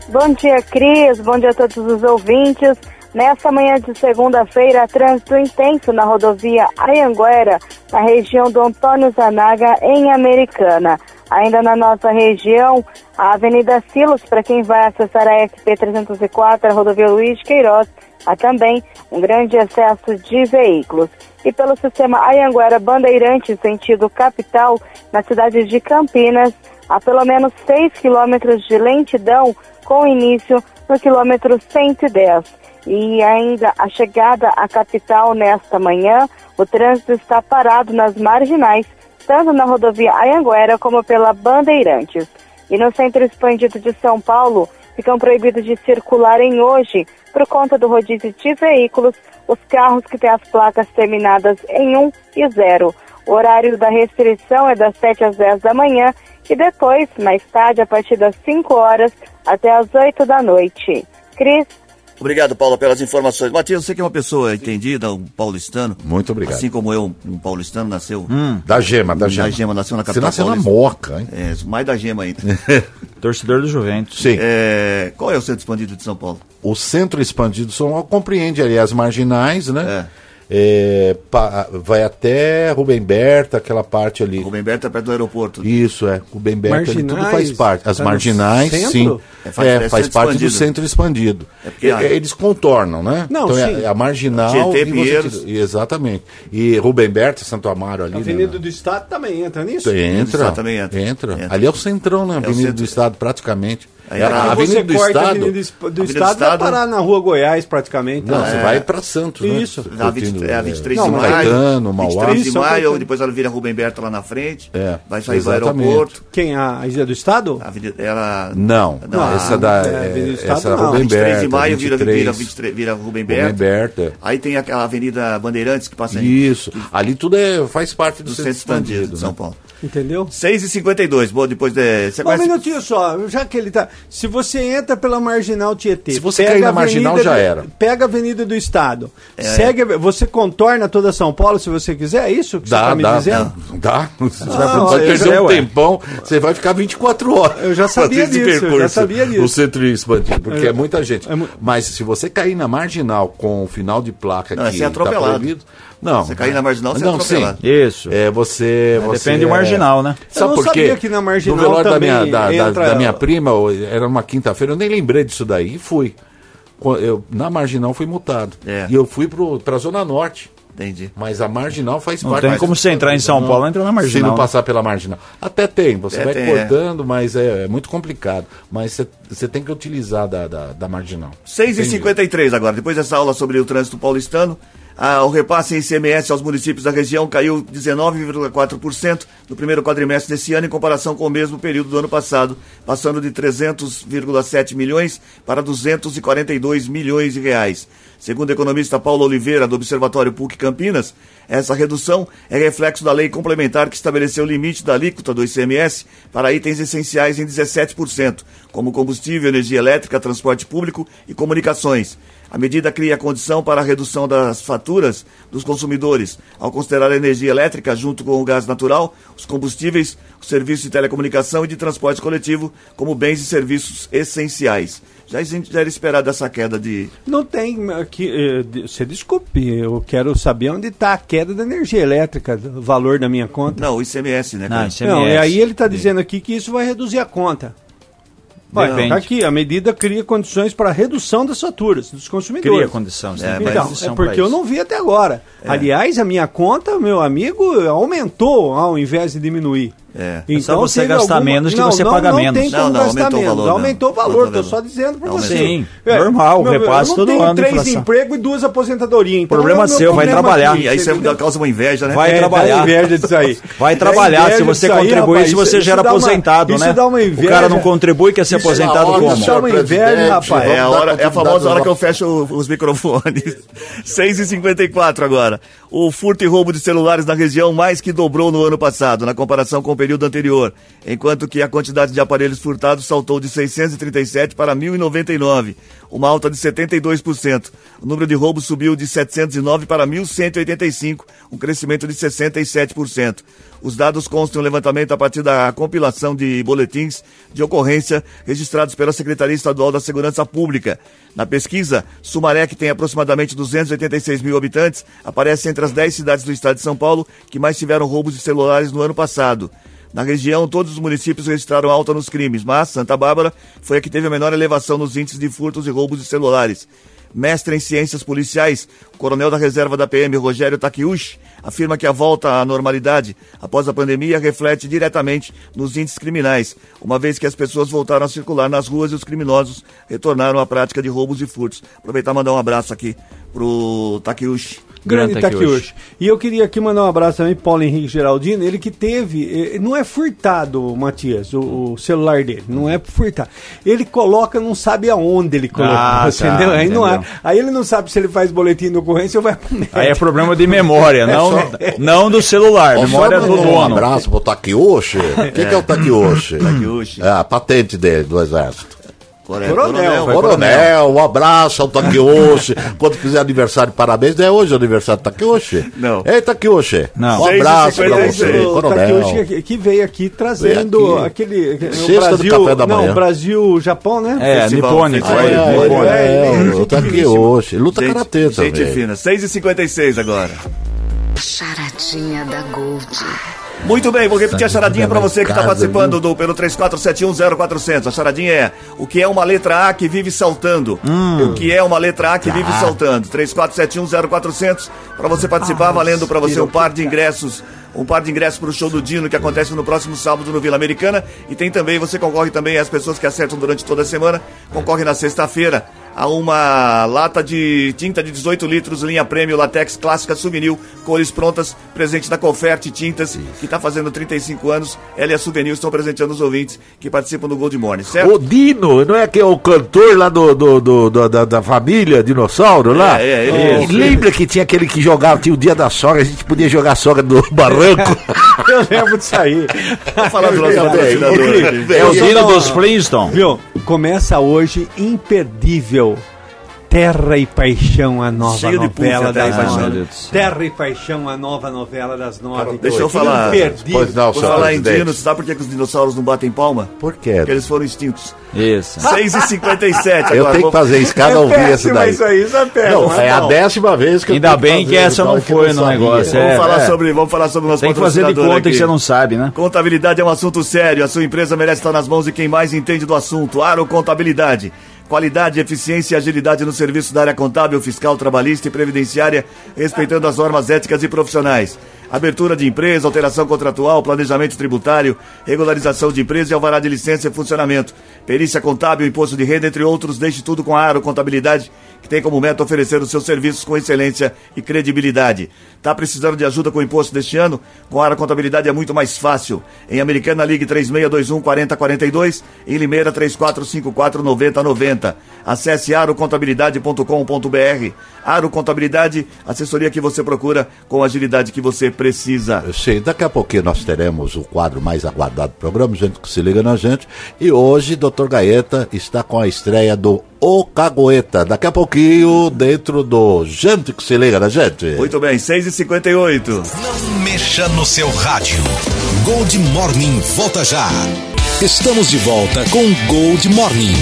H: Bom dia, Cris. Bom dia a todos os ouvintes. Nessa manhã de segunda-feira, trânsito intenso na rodovia Ayanguera, na região do Antônio Zanaga, em Americana. Ainda na nossa região, a Avenida Silos, para quem vai acessar a SP-304, a rodovia Luiz Queiroz, há também um grande excesso de veículos. E pelo sistema Ayanguera Bandeirantes, sentido capital, na cidade de Campinas, há pelo menos 6 quilômetros de lentidão, com início no quilômetro 110. E ainda a chegada à capital nesta manhã, o trânsito está parado nas marginais, tanto na rodovia Ayanguera como pela Bandeirantes. E no centro expandido de São Paulo, ficam proibidos de circularem hoje, por conta do rodízio de veículos, os carros que têm as placas terminadas em 1 e 0. O horário da restrição é das 7 às 10 da manhã e depois, mais tarde, a partir das 5 horas até as 8 da noite. Cris,
A: Obrigado, Paula, pelas informações. Matias, você que é uma pessoa entendida, um paulistano.
B: Muito obrigado.
A: Assim como eu, um paulistano, nasceu.
B: Da gema, da gema.
A: Da gema, nasceu na
B: Você
A: capital
B: nasceu na
A: paulista.
B: moca, hein?
A: É, mais da gema ainda.
C: Torcedor do Juventus.
B: Sim.
A: É, qual é o centro expandido de São Paulo?
B: O centro expandido de São Paulo compreende ali as marginais, né? É, pa- vai até Rubem Berta, aquela parte ali.
A: Rubem Berta, perto do aeroporto.
B: Isso, é. Rubem Berta, ali, tudo
D: Marginais?
B: faz parte. As
D: Tá
B: marginais, sim.
A: É,
B: É,
A: faz- é
B: faz parte do
A: expandido.
B: centro expandido.
A: É porque a-
B: Eles contornam, né?
D: Não,
B: então é-
D: sim.
B: é a marginal.
A: Tietê, Pinheiros.
B: Exatamente. E Rubem Berta, Santo Amaro ali.
D: A
B: né,
D: Avenida
B: né?
D: do Estado também entra nisso?
B: Entra,
A: Estado também entra.
B: entra.
A: Entra.
B: Ali é o centrão, né? Avenida
A: centro.
B: do Estado, praticamente.
A: Aí
B: É, a Avenida
D: você
B: do
D: corta a
B: Estado.
D: Avenida do, do
A: Avenida do
D: Estado, vai
A: Estado-
D: parar na Rua Goiás, praticamente.
B: Não,
D: né?
B: você vai para Santos, né?
D: Isso.
A: Na 20, é a 23
D: Não,
A: de maio.
B: Caetano, Mauá.
A: 23 de
D: São
A: maio,
D: Caetano.
A: depois ela vira Rubem Berta lá na frente.
B: É,
A: vai sair do aeroporto.
D: Quem? A Ilha do Estado?
A: A avenida, ela.
B: Não,
A: Não,
B: essa da
D: é,
B: é,
D: Avenida do Estado,
B: essa
D: não.
B: Rubem
A: 23
B: Berta,
A: de maio vira,
B: 23,
A: vira, 23, vira Rubem
B: Rubem
A: Berta.
B: Berta.
A: Aí tem aquela Avenida Bandeirantes que passa em-
B: Isso. Ali tudo é, faz parte do,
A: do
B: centro
A: expandido
B: expandido.
A: de São
B: né?
D: Entendeu?
A: 6h52, bom, depois de. Você
D: Um
A: conhece-
D: minutinho só, já que ele tá. Se você entra pela Marginal Tietê.
B: Se você cair na Marginal,
D: Avenida
B: já era.
D: Pega a Avenida do Estado.
A: É.
D: Segue, você contorna toda São Paulo se você quiser, é isso que você
B: Dá,
D: tá me
B: dá,
D: dizendo?
B: dá. Você vai,
D: Não,
B: vai perder
D: já-
B: um tempão, você vai ficar 24 horas.
D: Eu já sabia disso, eu já sabia disso.
B: No centro expandido, porque
D: Eu-
B: é muita gente.
D: é mu-
B: Mas se você cair na marginal com o final de placa
A: Não,
B: que
A: você é atropelado.
B: proibido, não.
A: Você cair na marginal, você é
B: não,
A: atropelado.
B: sim.
C: Isso.
B: É, você, você
C: Depende do
B: é-
C: marginal, né?
D: Eu
B: Sabe
D: não
B: por quê?
D: sabia que na marginal
B: No velório da minha, da, da-
D: entra-
B: da minha prima, era uma quinta-feira, eu nem lembrei disso daí e fui. Eu, na marginal fui multado.
A: É.
B: E eu fui pro, pra Zona Norte.
A: Entendi.
B: Mas a marginal faz
C: Não
B: parte.
C: tem
B: mas-
C: como você entrar em São Paulo, entra na
B: Se
C: marginal.
B: não
C: né?
B: passar pela marginal. Até tem, você
A: É,
B: vai
A: tem,
B: cortando, mas é, é muito complicado. Mas você- você tem que utilizar da, da, da marginal.
A: 6h53 agora, depois dessa aula sobre o trânsito paulistano, ah, o repasse em ICMS aos municípios da região caiu 19,4% no primeiro quadrimestre desse ano em comparação com o mesmo período do ano passado, passando de 300,7 milhões para 242 milhões de reais. Segundo o economista Paulo Oliveira, do Observatório PUC Campinas, essa redução é reflexo da lei complementar que estabeleceu o limite da alíquota do ICMS para itens essenciais em 17%, como combustível, energia elétrica, transporte público e comunicações. A medida cria a condição para a redução das faturas dos consumidores, ao considerar a energia elétrica junto com o gás natural, os combustíveis, os serviços de telecomunicação e de transporte coletivo como bens e serviços essenciais. Já, já era esperada essa queda de.
D: Não tem aqui. eh, Você desculpe, eu quero saber onde está a queda da energia elétrica, o valor da minha conta.
A: Não, o ICMS, né?
C: Não? ICMS.
D: Não, e aí ele está dizendo aqui que isso vai reduzir a conta.
C: Depende.
D: tá aqui, a medida cria condições para redução das faturas dos consumidores.
C: Cria condição. você
A: É, mas-
D: Então,
C: condição
D: é porque eu não vi até agora. Aliás, a minha conta, meu amigo, aumentou ao invés de diminuir.
A: É.
C: É só você
D: teve
C: gastar menos que
D: não,
C: você
D: não,
C: paga
D: não
C: menos.
D: Tem
A: Não,
D: como
A: não,
D: gastar
A: aumentou o
D: menos.
A: valor, não.
D: aumentou o valor,
A: o
D: só
A: valor.
D: dizendo para você.
C: Sim,
D: É,
C: normal,
D: meu,
C: repasse
D: eu
C: todo
D: não tenho
C: ano,
D: três
C: inflação.
D: empregos e duas aposentadorias. Então
C: Problema
D: é o
C: seu, vai
D: problema
C: trabalhar.
D: aqui,
A: E aí
D: você
A: você
D: entendeu?
A: causa uma inveja, né?
C: Vai
D: É,
C: trabalhar.
D: dá inveja disso aí.
C: Vai
D: Dá
C: trabalhar,
D: inveja
C: se você
D: disso aí,
C: contribui,
D: rapaz,
C: se você
D: isso
C: já era
D: dá uma-
C: aposentado,
D: isso
C: né?
D: dá uma
C: O cara não
D: inveja.
C: contribui, quer ser
D: Isso é
C: aposentado como?
D: Isso é uma inveja, rapaz.
A: É a, é famosa hora que eu fecho o- os microfones. 6h54 agora. O furto e roubo de celulares na região mais que dobrou no ano passado, na comparação com o período anterior, enquanto que a quantidade de aparelhos furtados saltou de 637 para 1.099, uma alta de 72%. O número de roubos subiu de 709 para 1.185, um crescimento de 67%. Os dados constam um levantamento a partir da compilação de boletins de ocorrência registrados pela Secretaria Estadual da Segurança Pública. Na pesquisa, Sumaré, que tem aproximadamente 286 mil habitantes, aparece entre as 10 cidades do estado de São Paulo que mais tiveram roubos de celulares no ano passado. Na região, todos os municípios registraram alta nos crimes, mas Santa Bárbara foi a que teve a menor elevação nos índices de furtos e roubos de celulares. Mestre em ciências policiais, o coronel da reserva da PM, Rogério Takiushi, afirma que a volta à normalidade após a pandemia reflete diretamente nos índices criminais, uma vez que as pessoas voltaram a circular nas ruas e os criminosos retornaram à prática de roubos e furtos. Aproveitar e mandar um abraço aqui pro Takiushi.
D: Grande
C: Grande
D: Takiushi.
C: Takiushi.
D: E eu queria aqui mandar um abraço também pro Paulo Henrique Geraldino, ele que teve, eh, não é furtado, Matias, o, o celular dele, não é furtado. Ele coloca, não sabe aonde ele coloca,
C: Ah, tá,
D: entendeu? Aí, não é,
C: entendeu.
D: aí ele não sabe se ele faz boletim de ocorrência ou vai pro médico.
C: Aí é problema de memória, não, não do celular,
B: Ó,
C: memória
B: só
C: do
B: mandar Um
C: dono.
B: abraço pro Takiyoshi. O que, que é o Takiyoshi?
A: Takiyoshi.
B: É a patente dele, do exército.
A: Coronel,
D: Coronel, vai
B: Coronel, um abraço ao Takiyoshi. Quando fizer aniversário, parabéns. Não é hoje o aniversário do Takiyoshi?
A: Não.
B: Ei, Takiyoshi.
C: Não.
B: Um abraço pra
A: 6h56,
B: você,
D: o
B: coronel.
D: Takiushi que- que veio aqui trazendo
B: Veio aqui.
D: aquele.
B: Sexta do
D: Brasil,
B: café da
D: não,
B: manhã.
D: Brasil, Japão, né?
C: É, nipônico.
B: É,
C: é,
D: é,
C: nipônico.
D: é, é
B: o
D: gente
B: Takiyoshi. Luta
A: Gente,
B: karatê
A: gente
B: também.
A: fina. 6h56 agora.
E: Charadinha da Gold.
A: Muito bem, vou repetir a charadinha para você que está participando do, pelo 34710400. A charadinha é: o que é uma letra A que vive saltando? O que é uma letra A que vive saltando? 34710400 para você participar, valendo para você um par de ingressos. Um par de ingressos para o show do Dino que acontece no próximo sábado no Vila Americana. E tem também, você concorre também, as pessoas que acertam durante toda a semana, concorre na sexta-feira a uma lata de tinta de 18 litros, linha prêmio, latex clássica souvenir, cores prontas, presente da Conferte Tintas, que está fazendo 35 anos. Ela e a Souvenir estão presenteando os ouvintes que participam do Gold Morning, certo?
F: O Dino, não é que é o cantor lá do, do, do- do- da, da família Dinossauro lá?
A: É, é, ele
F: lembra que tinha aquele que jogava, tinha o dia da sogra, a gente podia jogar sogra no barranco?
D: Eu lembro disso aí.
A: Vamos falar do nosso patrocinador.
C: É o Dino dos Flintstones.
D: Viu? Começa hoje imperdível. Terra e Paixão, a nova
A: Cheio
D: novela
A: Terra
D: das
A: Paixão.
D: nove. Terra e Paixão, a nova novela das nove.
A: Deixa eu falar.
B: Pois não, senhor
A: falar em
B: presidente.
A: Dino, você sabe por que, que os dinossauros não batem palma?
B: Por quê?
A: Porque eles foram extintos.
C: Isso.
A: 6h57
B: Eu
A: agora.
B: tenho que
A: vou-
B: fazer escada ouvir esse
D: péssimo
B: daí.
D: isso aí, isso é péssimo.
B: Não, é a décima vez que eu
C: Ainda bem que essa não
B: que
C: foi no negócio,
A: Vamos,
C: é,
A: falar
C: é.
A: sobre, vamos falar sobre o nosso
C: Tem que fazer de conta que
A: aqui.
C: você não sabe, né?
A: Contabilidade é um assunto sério. A sua empresa merece estar nas mãos de quem mais entende do assunto. Aro Contabilidade. Qualidade, eficiência e agilidade no serviço da área contábil, fiscal, trabalhista e previdenciária, respeitando as normas éticas e profissionais. Abertura de empresa, alteração contratual, planejamento tributário, regularização de empresa e alvará de licença e funcionamento. Perícia contábil, imposto de renda, entre outros. Deixe tudo com a Aro Contabilidade, que tem como meta oferecer os seus serviços com excelência e credibilidade. Tá precisando de ajuda com o imposto deste ano? Com a Aro Contabilidade é muito mais fácil. Em Americana, ligue 3621 4042, em Limeira 3454 9090. Acesse arocontabilidade.com.br. Aro Contabilidade, assessoria que você procura com a agilidade que você precisa.
B: Sim, daqui a pouquinho nós teremos o quadro mais aguardado do programa, gente que se liga na gente. E hoje, Dr. Gaeta está com a estreia do O Cagoeta. Daqui a pouquinho, dentro do Gente que se liga na gente.
A: Muito bem, 6h58.
G: Não mexa no seu rádio. Gold Morning volta já. Estamos de volta com Gold Morning.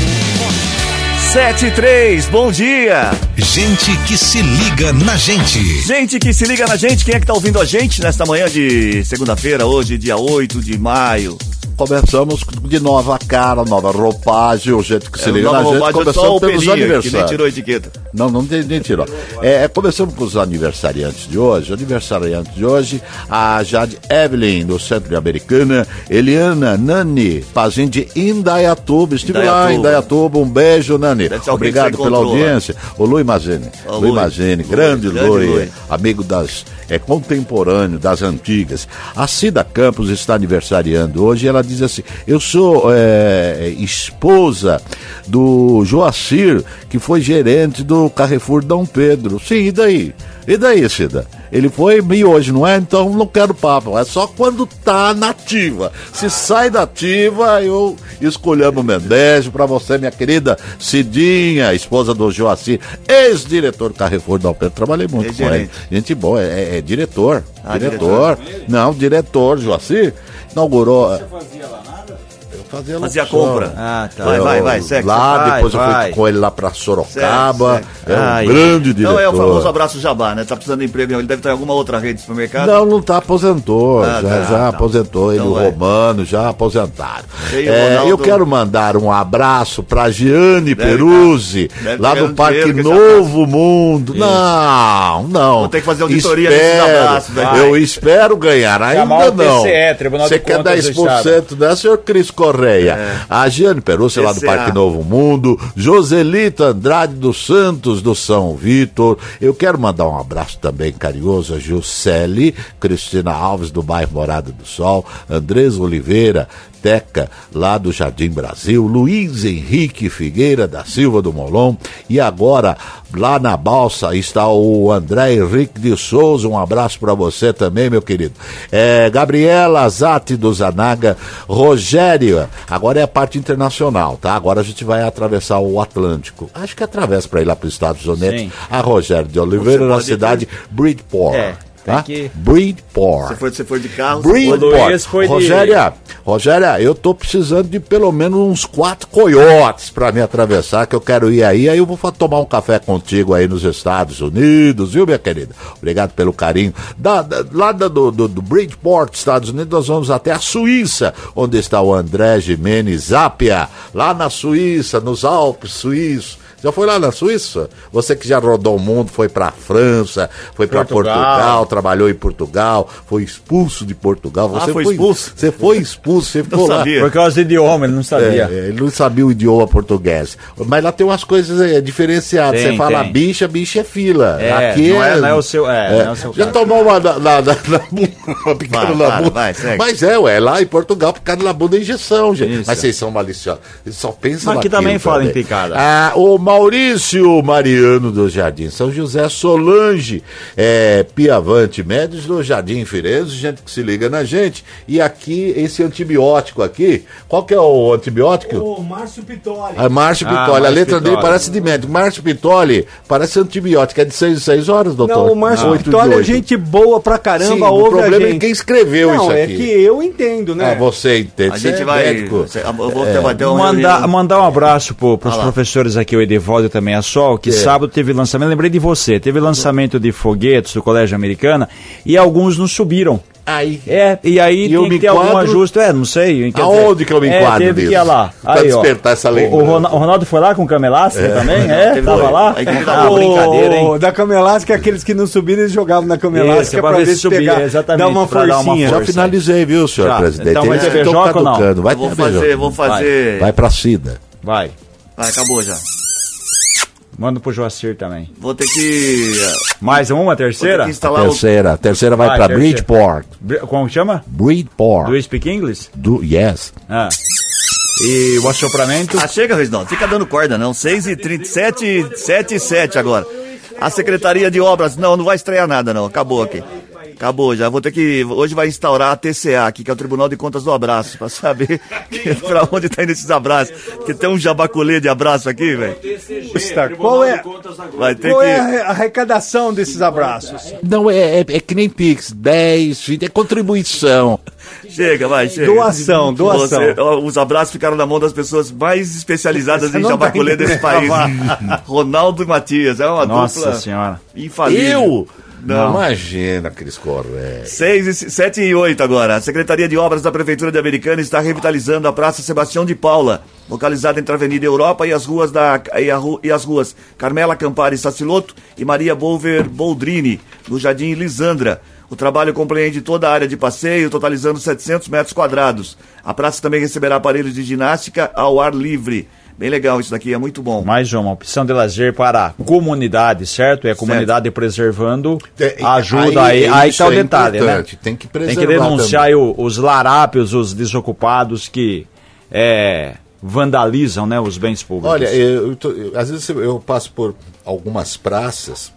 A: 7 e 3, bom dia!
G: Gente que se liga na gente.
A: Gente que se liga na gente, quem é que tá ouvindo a gente nesta manhã de segunda-feira, hoje, dia 8 de maio?
B: Começamos de nova cara, nova roupagem, o jeito que se
A: É,
B: liga na gente,
A: o
B: pelos
A: que nem
B: aniversários.
A: tirou a etiqueta.
B: Não, não tem nem tirou. É, é, começamos com os aniversariantes de hoje. Aniversariantes de hoje, a Jade Evelyn, do Centro de Americana, Eliana Nani, Pazinho de Indaiatuba. Estive lá em
A: Indaiatuba.
B: Indaiatuba. Um beijo, Nani. Obrigado pela audiência. O Lui Lui. Mazini,
A: Lui,
B: grande Lui. amigo das. É contemporâneo das antigas. A Cida Campos está aniversariando hoje. Ela diz assim: Eu sou é, esposa do Joacir, que foi gerente do Carrefour Dom Pedro. Sim, e daí? E daí, Cida? Ele foi e hoje, não é? Então não quero papo. É só quando tá nativa. Se sai da ativa, eu escolhemos o Mendejo para você, minha querida Cidinha, esposa do Joacir, ex-diretor do Carrefour Dom Pedro. Trabalhei muito com ele. Gente boa, é, é- diretor.
A: Ah,
B: diretor. Não, diretor, Joacir. Inaugurou. Você fazia lá fazia,
A: Fazia
B: locução.
A: compra.
C: Ah, tá.
A: Vai,
B: Eu-
A: vai, vai, segue.
B: Lá,
C: Vai,
B: depois eu
C: vai.
B: fui com ele lá pra Sorocaba.
A: Segue,
B: É um
C: Ai.
B: grande diretor.
A: Não é o famoso abraço jabá, né? Tá precisando de emprego, ele deve estar em alguma outra rede de supermercado.
B: Não, não tá, aposentou.
A: Ah,
B: já
A: tá,
B: já
A: tá.
B: aposentou. Ele,
A: Então
B: o
A: vai.
B: Romano, já aposentaram.
A: E o
B: É,
A: Ronaldo?
B: Eu quero mandar um abraço pra Giane
A: Deve
B: Peruzzi,
A: tá-
B: lá
A: tá
B: do
A: ganhando
B: Parque Novo Mundo. Não, não.
A: Vou ter que fazer auditoria nesses
B: Espero.
A: abraços, velho.
B: Eu espero ganhar. Ainda não. Você quer
C: Contas do
B: 10%, né, senhor Cris Correia? A Giane Peruzzi, lá do
A: TCA.
B: Parque Novo Mundo. Joselita Andrade dos Santos, do São Vitor. Eu quero mandar um abraço também carinhoso a Juscelie, Cristina Alves, do bairro Morada do Sol, Andrés Oliveira, Lá do Jardim Brasil, Luiz Henrique Figueira da Silva do Molon, e agora, lá na Balsa, está o André Henrique de Souza, um abraço para você também, meu querido. É, Gabriela Zatti do Zanaga, Rogério, agora é a parte internacional, tá? Agora a gente vai atravessar o Atlântico. Acho que atravessa para ir lá para os Estados Unidos.
C: Sim.
B: A Rogério de Oliveira, na cidade Bridport.
C: É,
B: tá?
C: que-
B: Bridport.
A: Você foi, você foi de carro,
C: Luiz foi de-
B: Rogéria, Rogéria, eu tô precisando de pelo menos uns quatro coiotes para me atravessar, que eu quero ir aí. Aí eu vou tomar um café contigo aí nos Estados Unidos, viu, minha querida? Obrigado pelo carinho. Da, da- lá da- do, do, do Bridgeport, Estados Unidos, nós vamos até a Suíça, onde está o André Jimenez Zapia, lá na Suíça, nos Alpes suíços. Já foi lá na Suíça? Você que já rodou o mundo, foi pra França, foi pra
C: Portugal.
B: Portugal, trabalhou em Portugal, foi expulso de Portugal. Você
A: Ah, foi expulso?
B: Você foi expulso, você ficou lá.
A: sabia.
C: Por causa do idioma, ele não sabia.
B: É, ele não sabia o idioma português. Mas lá tem umas coisas é, diferenciadas.
C: Tem,
B: Você fala
C: tem.
B: bicha, bicha é fila.
C: É,
B: Aqui
C: não é- não é o seu- é, não é o seu
B: Já tomou uma na, na, na, na bunda, na
A: para,
B: bunda.
A: vai.
B: Mas é, ué, lá em Portugal, picada na bunda é injeção, gente.
C: Isso.
B: Mas vocês são maliciosos. Eles só pensam
C: Mas aqui também fala em
B: também.
C: picada.
B: Ah, o Maurício Mariano do Jardim São José, Solange é, Piavante Médios do Jardim Firenze, gente que se liga na gente. E aqui, esse antibiótico aqui, qual que é o antibiótico?
D: Ô, Márcio Pitoli.
B: A Márcio
C: Ah,
B: Pitoli, a
C: Márcio
B: letra dele
C: Pitoli.
B: parece de médico. Márcio Pitoli parece antibiótico, é de 6 em 6 horas, doutor?
D: Não, o Márcio
B: de
D: Pitoli é gente boa pra
B: Sim,
D: caramba,
B: o
D: ouve a
B: problema
D: gente.
B: é quem escreveu
D: Não,
B: isso
D: é
B: aqui.
D: que eu entendo, né?
B: Ah, você entende.
A: A gente
B: é
A: vai.
B: médico.
A: você- Eu vou ter, vai ter
C: Mandar, mandar um abraço para os
A: Ah
C: professores aqui, o Edivaldo e também a Sol, que
B: É.
C: sábado teve lançamento, lembrei de você, teve lançamento de foguetes do Colégio Americana e alguns não subiram.
B: Aí.
C: É, e aí
B: E eu
C: tem
B: me
C: que ter algum
B: enquadro?
C: ajuste, é, não sei.
B: Aonde que eu me
C: é,
B: enquadro
C: teve que ir lá.
B: Pra
C: Aí, ó.
B: despertar essa
C: O- O, o Ronaldo foi lá com o Camelasca também? É,
A: Teve
C: tava
A: dois.
C: lá?
A: Aí que
C: Ah, brincadeira, hein?
D: Da Cama Elástica, aqueles que não subiram, eles jogavam na
C: Isso,
D: Elástica
C: pra
D: pra
C: ver se subia,
D: pegar,
C: exatamente,
D: dar uma
C: pra dar uma
D: forcinha.
B: Já
C: força.
B: finalizei, viu, senhor
C: Já.
B: presidente?
C: Então vai ter beijoca ou não?
B: Vai
A: vou fazer, vou fazer.
B: Vai pra Cida.
C: Vai.
A: Vai, acabou já.
C: Manda pro Joacir também.
A: Vou ter que.
C: Mais uma,
A: Vou ter
C: terceira?
A: que instalar.
B: Terceira. A terceira vai
C: Vai,
B: pra
C: terceira.
B: Bridgeport.
C: Br- Como que chama?
B: Bridgeport.
C: Do you speak English?
B: Do, yes.
C: Ah. E o assopramento.
A: Ah, chega, Reginaldo. Fica dando corda, não. 6 e 37, 7 e 7 agora. A Secretaria de Obras, não, não vai estrear nada, não. Acabou aqui. Acabou, já vou ter que. Hoje vai instaurar a TCA aqui, que é o Tribunal de Contas do Abraço, pra saber pra onde tá indo esses abraços. Porque tem um jabaculê de abraço aqui, velho.
D: Qual é,
A: Vai ter
D: qual
A: que.
D: é a arrecadação desses abraços?
F: Não, é, é, é que nem Pix, 10, 20, é contribuição.
A: Chega, vai, chega.
D: Doação, doação.
A: Você- os abraços ficaram na mão das pessoas mais especializadas
D: Você
A: em
D: tá
A: jabaculê desse país. Ronaldo e Matias. É uma
C: Nossa
A: dupla
C: senhora.
A: infalível.
B: Eu?
A: Não.
B: Imagina, Cris Correia.
A: 6 e 7 e 8 agora. A Secretaria de Obras da Prefeitura de Americana está revitalizando a Praça Sebastião de Paula, localizada entre a Avenida Europa e as ruas da e, a e as ruas Carmela Campari Saciloto e Maria Bolver Boldrini, no Jardim Lisandra. O trabalho compreende toda a área de passeio, totalizando 700 metros quadrados. A praça também receberá aparelhos de ginástica ao ar livre. Bem legal isso daqui, é muito bom.
C: Mais uma opção de lazer para a comunidade, certo? E a comunidade preservando
B: É, e
C: ajuda aí. Aí
B: isso
C: tá o
B: é
C: detalhe, né?
B: Tem que
C: Tem
B: preservar
C: que denunciar aí o- os larápios, os desocupados que é, vandalizam né, os bens públicos.
B: Olha, eu, eu tô- eu- às vezes eu, eu passo por algumas praças.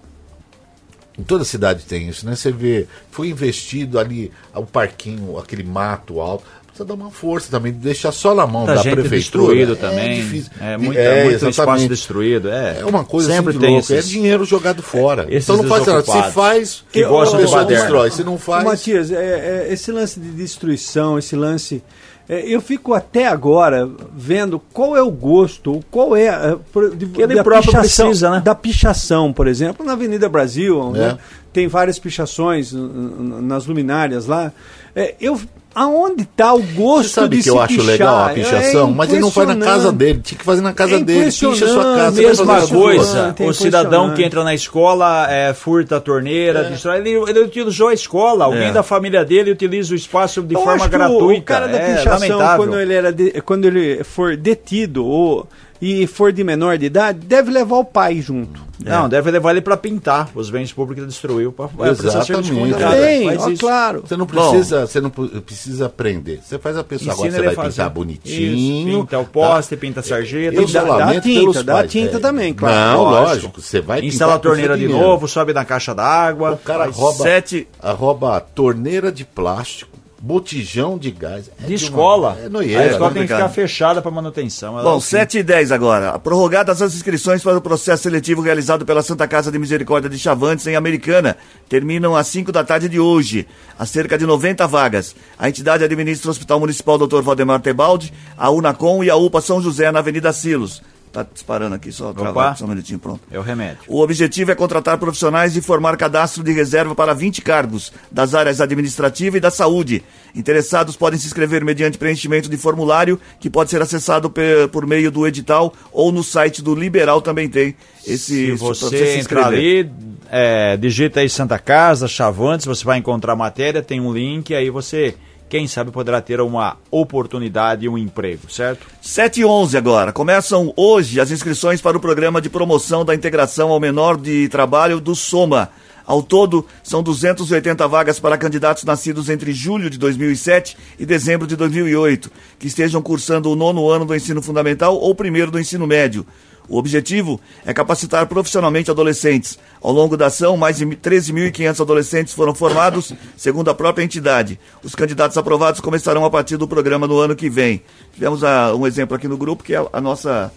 B: Em toda cidade tem isso, né? Você vê, foi investido ali o parquinho, aquele mato alto. Precisa dar uma força também, deixar só na mão
C: Muita
B: da
C: gente
B: prefeitura.
C: destruído
B: É
C: também.
B: difícil.
C: É,
B: De-
C: muita,
B: é,
C: muito espaço destruído. É,
B: É uma coisa
C: Sempre
B: assim de
C: tem
B: louco.
C: esses,
B: É dinheiro jogado fora.
C: esses
B: então não faz nada. Se faz,
C: que
B: a
C: gostam de
B: pessoa destrói. Se não faz.
D: Matias, é, é, esse lance de destruição, esse lance. é, eu fico até agora vendo qual é o gosto, qual é. é, por- de,
C: Que ele
D: da pichação-
C: precisa, né?
D: Da pichação, por exemplo, na Avenida Brasil,
B: É.
D: né, tem várias pichações nas luminárias lá. É, eu, aonde está o gosto
B: Você sabe
D: de
B: que
D: se
B: eu acho
D: pichar?
B: legal a
D: É
B: pichação, mas ele não faz na casa dele. Tinha que fazer na casa
D: É
B: dele. Picha a sua casa.
C: Mesma coisa,
D: É
C: o cidadão que entra na escola, é, furta a torneira, destrói. Ele, ele utilizou a escola, alguém
A: É.
C: da família dele utiliza o espaço de
D: Eu
C: forma gratuita.
D: O cara da
C: é
D: pichação,
C: lamentável.
D: quando ele, era de- quando ele for detido ou, e for de menor de idade, deve levar o pai junto.
C: Não, deve levar ele para pintar os bens públicos que destruiu. Ser
B: Exatamente.
C: Faz
D: ó, claro.
B: Você não precisa, você não precisa aprender. Você faz a pessoa agora, você vai
C: a fazer.
B: pintar bonitinho.
C: Isso, pinta o poste, pinta a sarjeta.
B: Eu
D: E dá-
B: só
D: dá tinta, dá
B: pais,
D: tinta
B: é.
D: também, claro.
B: Não,
C: Lógico.
B: Você vai
C: Instala a torneira de
B: dinheiro.
C: novo, sobe na caixa d'água.
B: O cara rouba,
A: Sete-
B: a rouba a torneira de plástico, botijão de gás. É
C: De
B: uma-
C: escola.
B: É
C: a escola tem que ficar fechada para manutenção. Ela-
A: Bom,
C: assim,
A: 7 e 10 agora. Prorrogadas as inscrições para o processo seletivo realizado pela Santa Casa de Misericórdia de Chavantes, em Americana. Terminam às 5 da tarde de hoje. Há cerca de 90 vagas. A entidade administra o Hospital Municipal Dr. Valdemar Tebaldi, a Unacom e a UPA São José, na Avenida Silos. Tá disparando aqui, só travar, só um minutinho, pronto.
C: É o remédio.
A: O objetivo é contratar profissionais e formar cadastro de reserva para 20 cargos das áreas administrativa e da saúde. Interessados podem se inscrever mediante preenchimento de formulário que pode ser acessado por meio do edital ou no site do Liberal também tem esse
C: Se você
A: se
C: entrar
A: inscrever.
C: ali, é, digita aí Santa Casa, Chavantes, você vai encontrar a matéria, tem um link, aí você, quem sabe, poderá ter uma oportunidade e um emprego, certo?
A: 7 e 11 agora. Começam hoje as inscrições para o programa de promoção da integração ao menor de trabalho do Soma. Ao todo, são 280 vagas para candidatos nascidos entre julho de 2007 e dezembro de 2008, que estejam cursando o nono ano do ensino fundamental ou primeiro do ensino médio. O objetivo é capacitar profissionalmente adolescentes. Ao longo da ação, mais de 13.500 adolescentes foram formados, segundo a própria entidade. Os candidatos aprovados começarão a partir do programa no ano que vem. Tivemos ah, um exemplo aqui no grupo, que é a, a nossa.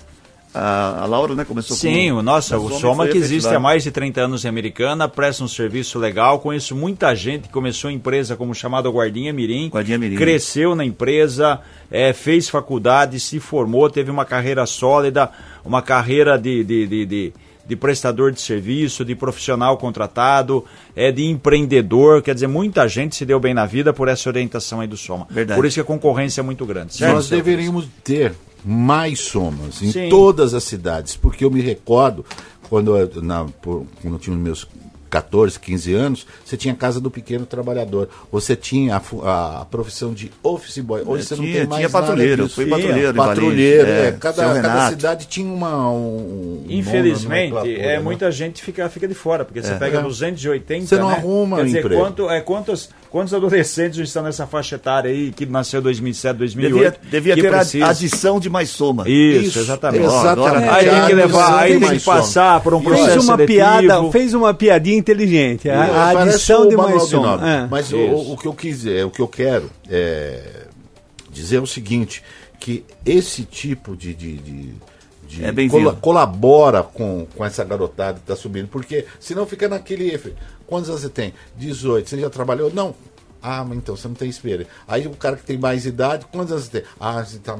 A: A, a Laura, né? Começou
C: Sim,
A: com
C: o nossa,
A: a
C: o
A: Soma
C: que existe há mais de 30 anos em Americana, presta um serviço legal. Conheço muita gente que começou a empresa como chamado Guardinha Mirim,
A: Guardinha Mirim.
C: cresceu na empresa, eh, fez faculdade, se formou, teve uma carreira sólida, uma carreira de, de, de, de- de prestador de serviço, de profissional contratado, é de empreendedor, quer dizer, muita gente se deu bem na vida por essa orientação aí do Soma.
A: Verdade.
C: Por isso que a concorrência é muito grande, certo?
B: Nós deveríamos ter mais somas em
C: Sim.
B: todas as cidades, porque eu me recordo quando eu, na, por- quando eu tinha os meus 14, 15 anos, você tinha a casa do pequeno trabalhador, você tinha a, fu- a profissão de office boy. Hoje você não
A: tinha,
B: tem mais
A: tinha patrulheiro, fui patrulheiro
B: patrulheiro, é,
A: é,
B: cada, cada cidade tinha uma um, um
C: Infelizmente,
B: nomenclatura,
C: é,
B: né?
C: muita gente fica, fica de fora, porque você pega
B: É.
C: 280,
B: Você não
C: né?
B: arruma
C: Quer dizer,
B: emprego.
C: quanto, é, quantos, Quantos adolescentes estão nessa faixa etária aí que nasceu em 2007, 2008?
A: Devia, devia ter a-
C: precisa?
A: adição de mais soma.
C: Isso,
B: Isso,
C: exatamente.
B: exatamente.
C: Aí tem que levar, aí tem que passar por um
D: Fez
C: processo
D: uma
C: seletivo.
D: piada, fez uma piadinha inteligente. A, a
B: Parece
D: adição de mais som.
B: Nove.
D: É.
B: Mas o, o que eu quis, é, o que eu quero é dizer o seguinte, que esse tipo de, de, de- de
A: É
B: cola- colabora com, com essa garotada que está subindo, porque senão fica naquele efeito. Quantos anos você tem? 18. Você já trabalhou? Não. Ah, mas então você não tem experiência. Aí o cara que tem mais idade, quantos anos você tem? Ah, você, tá-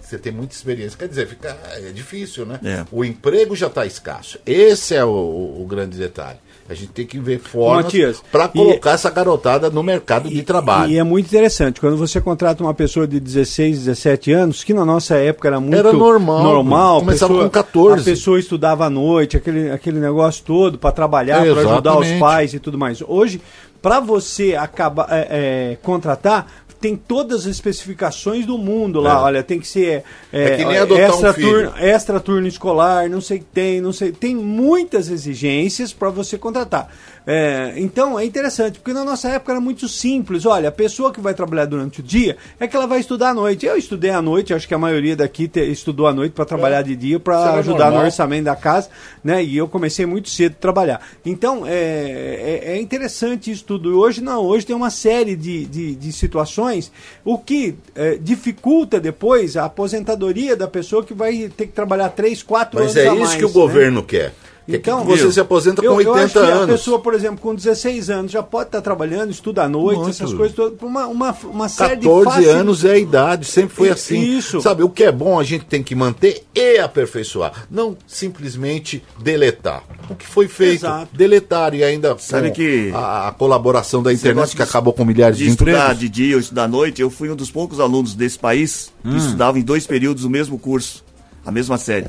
B: você tem muita experiência. Quer dizer, fica, é difícil, né?
A: É.
B: O emprego já está escasso. Esse é o, o- o grande detalhe. A gente tem que ver formas para
D: e-
B: colocar essa garotada no mercado de trabalho.
D: E é muito interessante, quando você contrata uma pessoa de 16, 17 anos, que na nossa época era muito
B: Era normal,
D: normal
B: começava
D: pessoa-
B: com 14.
D: A pessoa estudava à noite, aquele, aquele negócio todo, para trabalhar,
B: É,
D: para ajudar os pais e tudo mais. Hoje, para você acabar é, é, contratar, tem todas as especificações do mundo lá.
B: É.
D: Olha, tem que ser é,
B: É que um
D: extra,
B: filho.
D: turno, extra turno escolar, não sei o que tem, não sei. Tem muitas exigências para você contratar. É, então é interessante, porque na nossa época era muito simples. Olha, a pessoa que vai trabalhar durante o dia é que ela vai estudar à noite. Eu estudei à noite, acho que a maioria daqui te- estudou à noite para trabalhar de dia, para ajudar no
B: normal.
D: orçamento da casa, né? E eu comecei muito cedo a trabalhar. Então é, é, é interessante isso tudo. Hoje não, hoje tem uma série de, de, de situações, o que é, dificulta depois a aposentadoria da pessoa que vai ter que trabalhar 3, 4 anos
B: Mas é
D: a
B: isso
D: mais,
B: que o
D: né?
B: governo quer.
D: Então,
B: você se aposenta com
D: eu, eu
B: 80
D: acho que a
B: anos.
D: pessoa, por exemplo, com 16 anos já pode estar trabalhando, estuda à noite,
B: Muito.
D: essas coisas todas, uma, uma, uma série de
B: 14
D: facil-
B: anos é a idade, sempre foi assim.
D: isso.
B: Sabe, o que é bom a gente tem que manter e aperfeiçoar, não simplesmente deletar. O que foi feito,
D: Exato.
B: deletar e ainda
A: Sabe que-
B: a, a colaboração da internet que acabou com milhares de,
A: de estudar de dia ou estudar à noite, eu fui um dos poucos alunos desse país que estudavam em dois períodos o mesmo curso, a mesma série.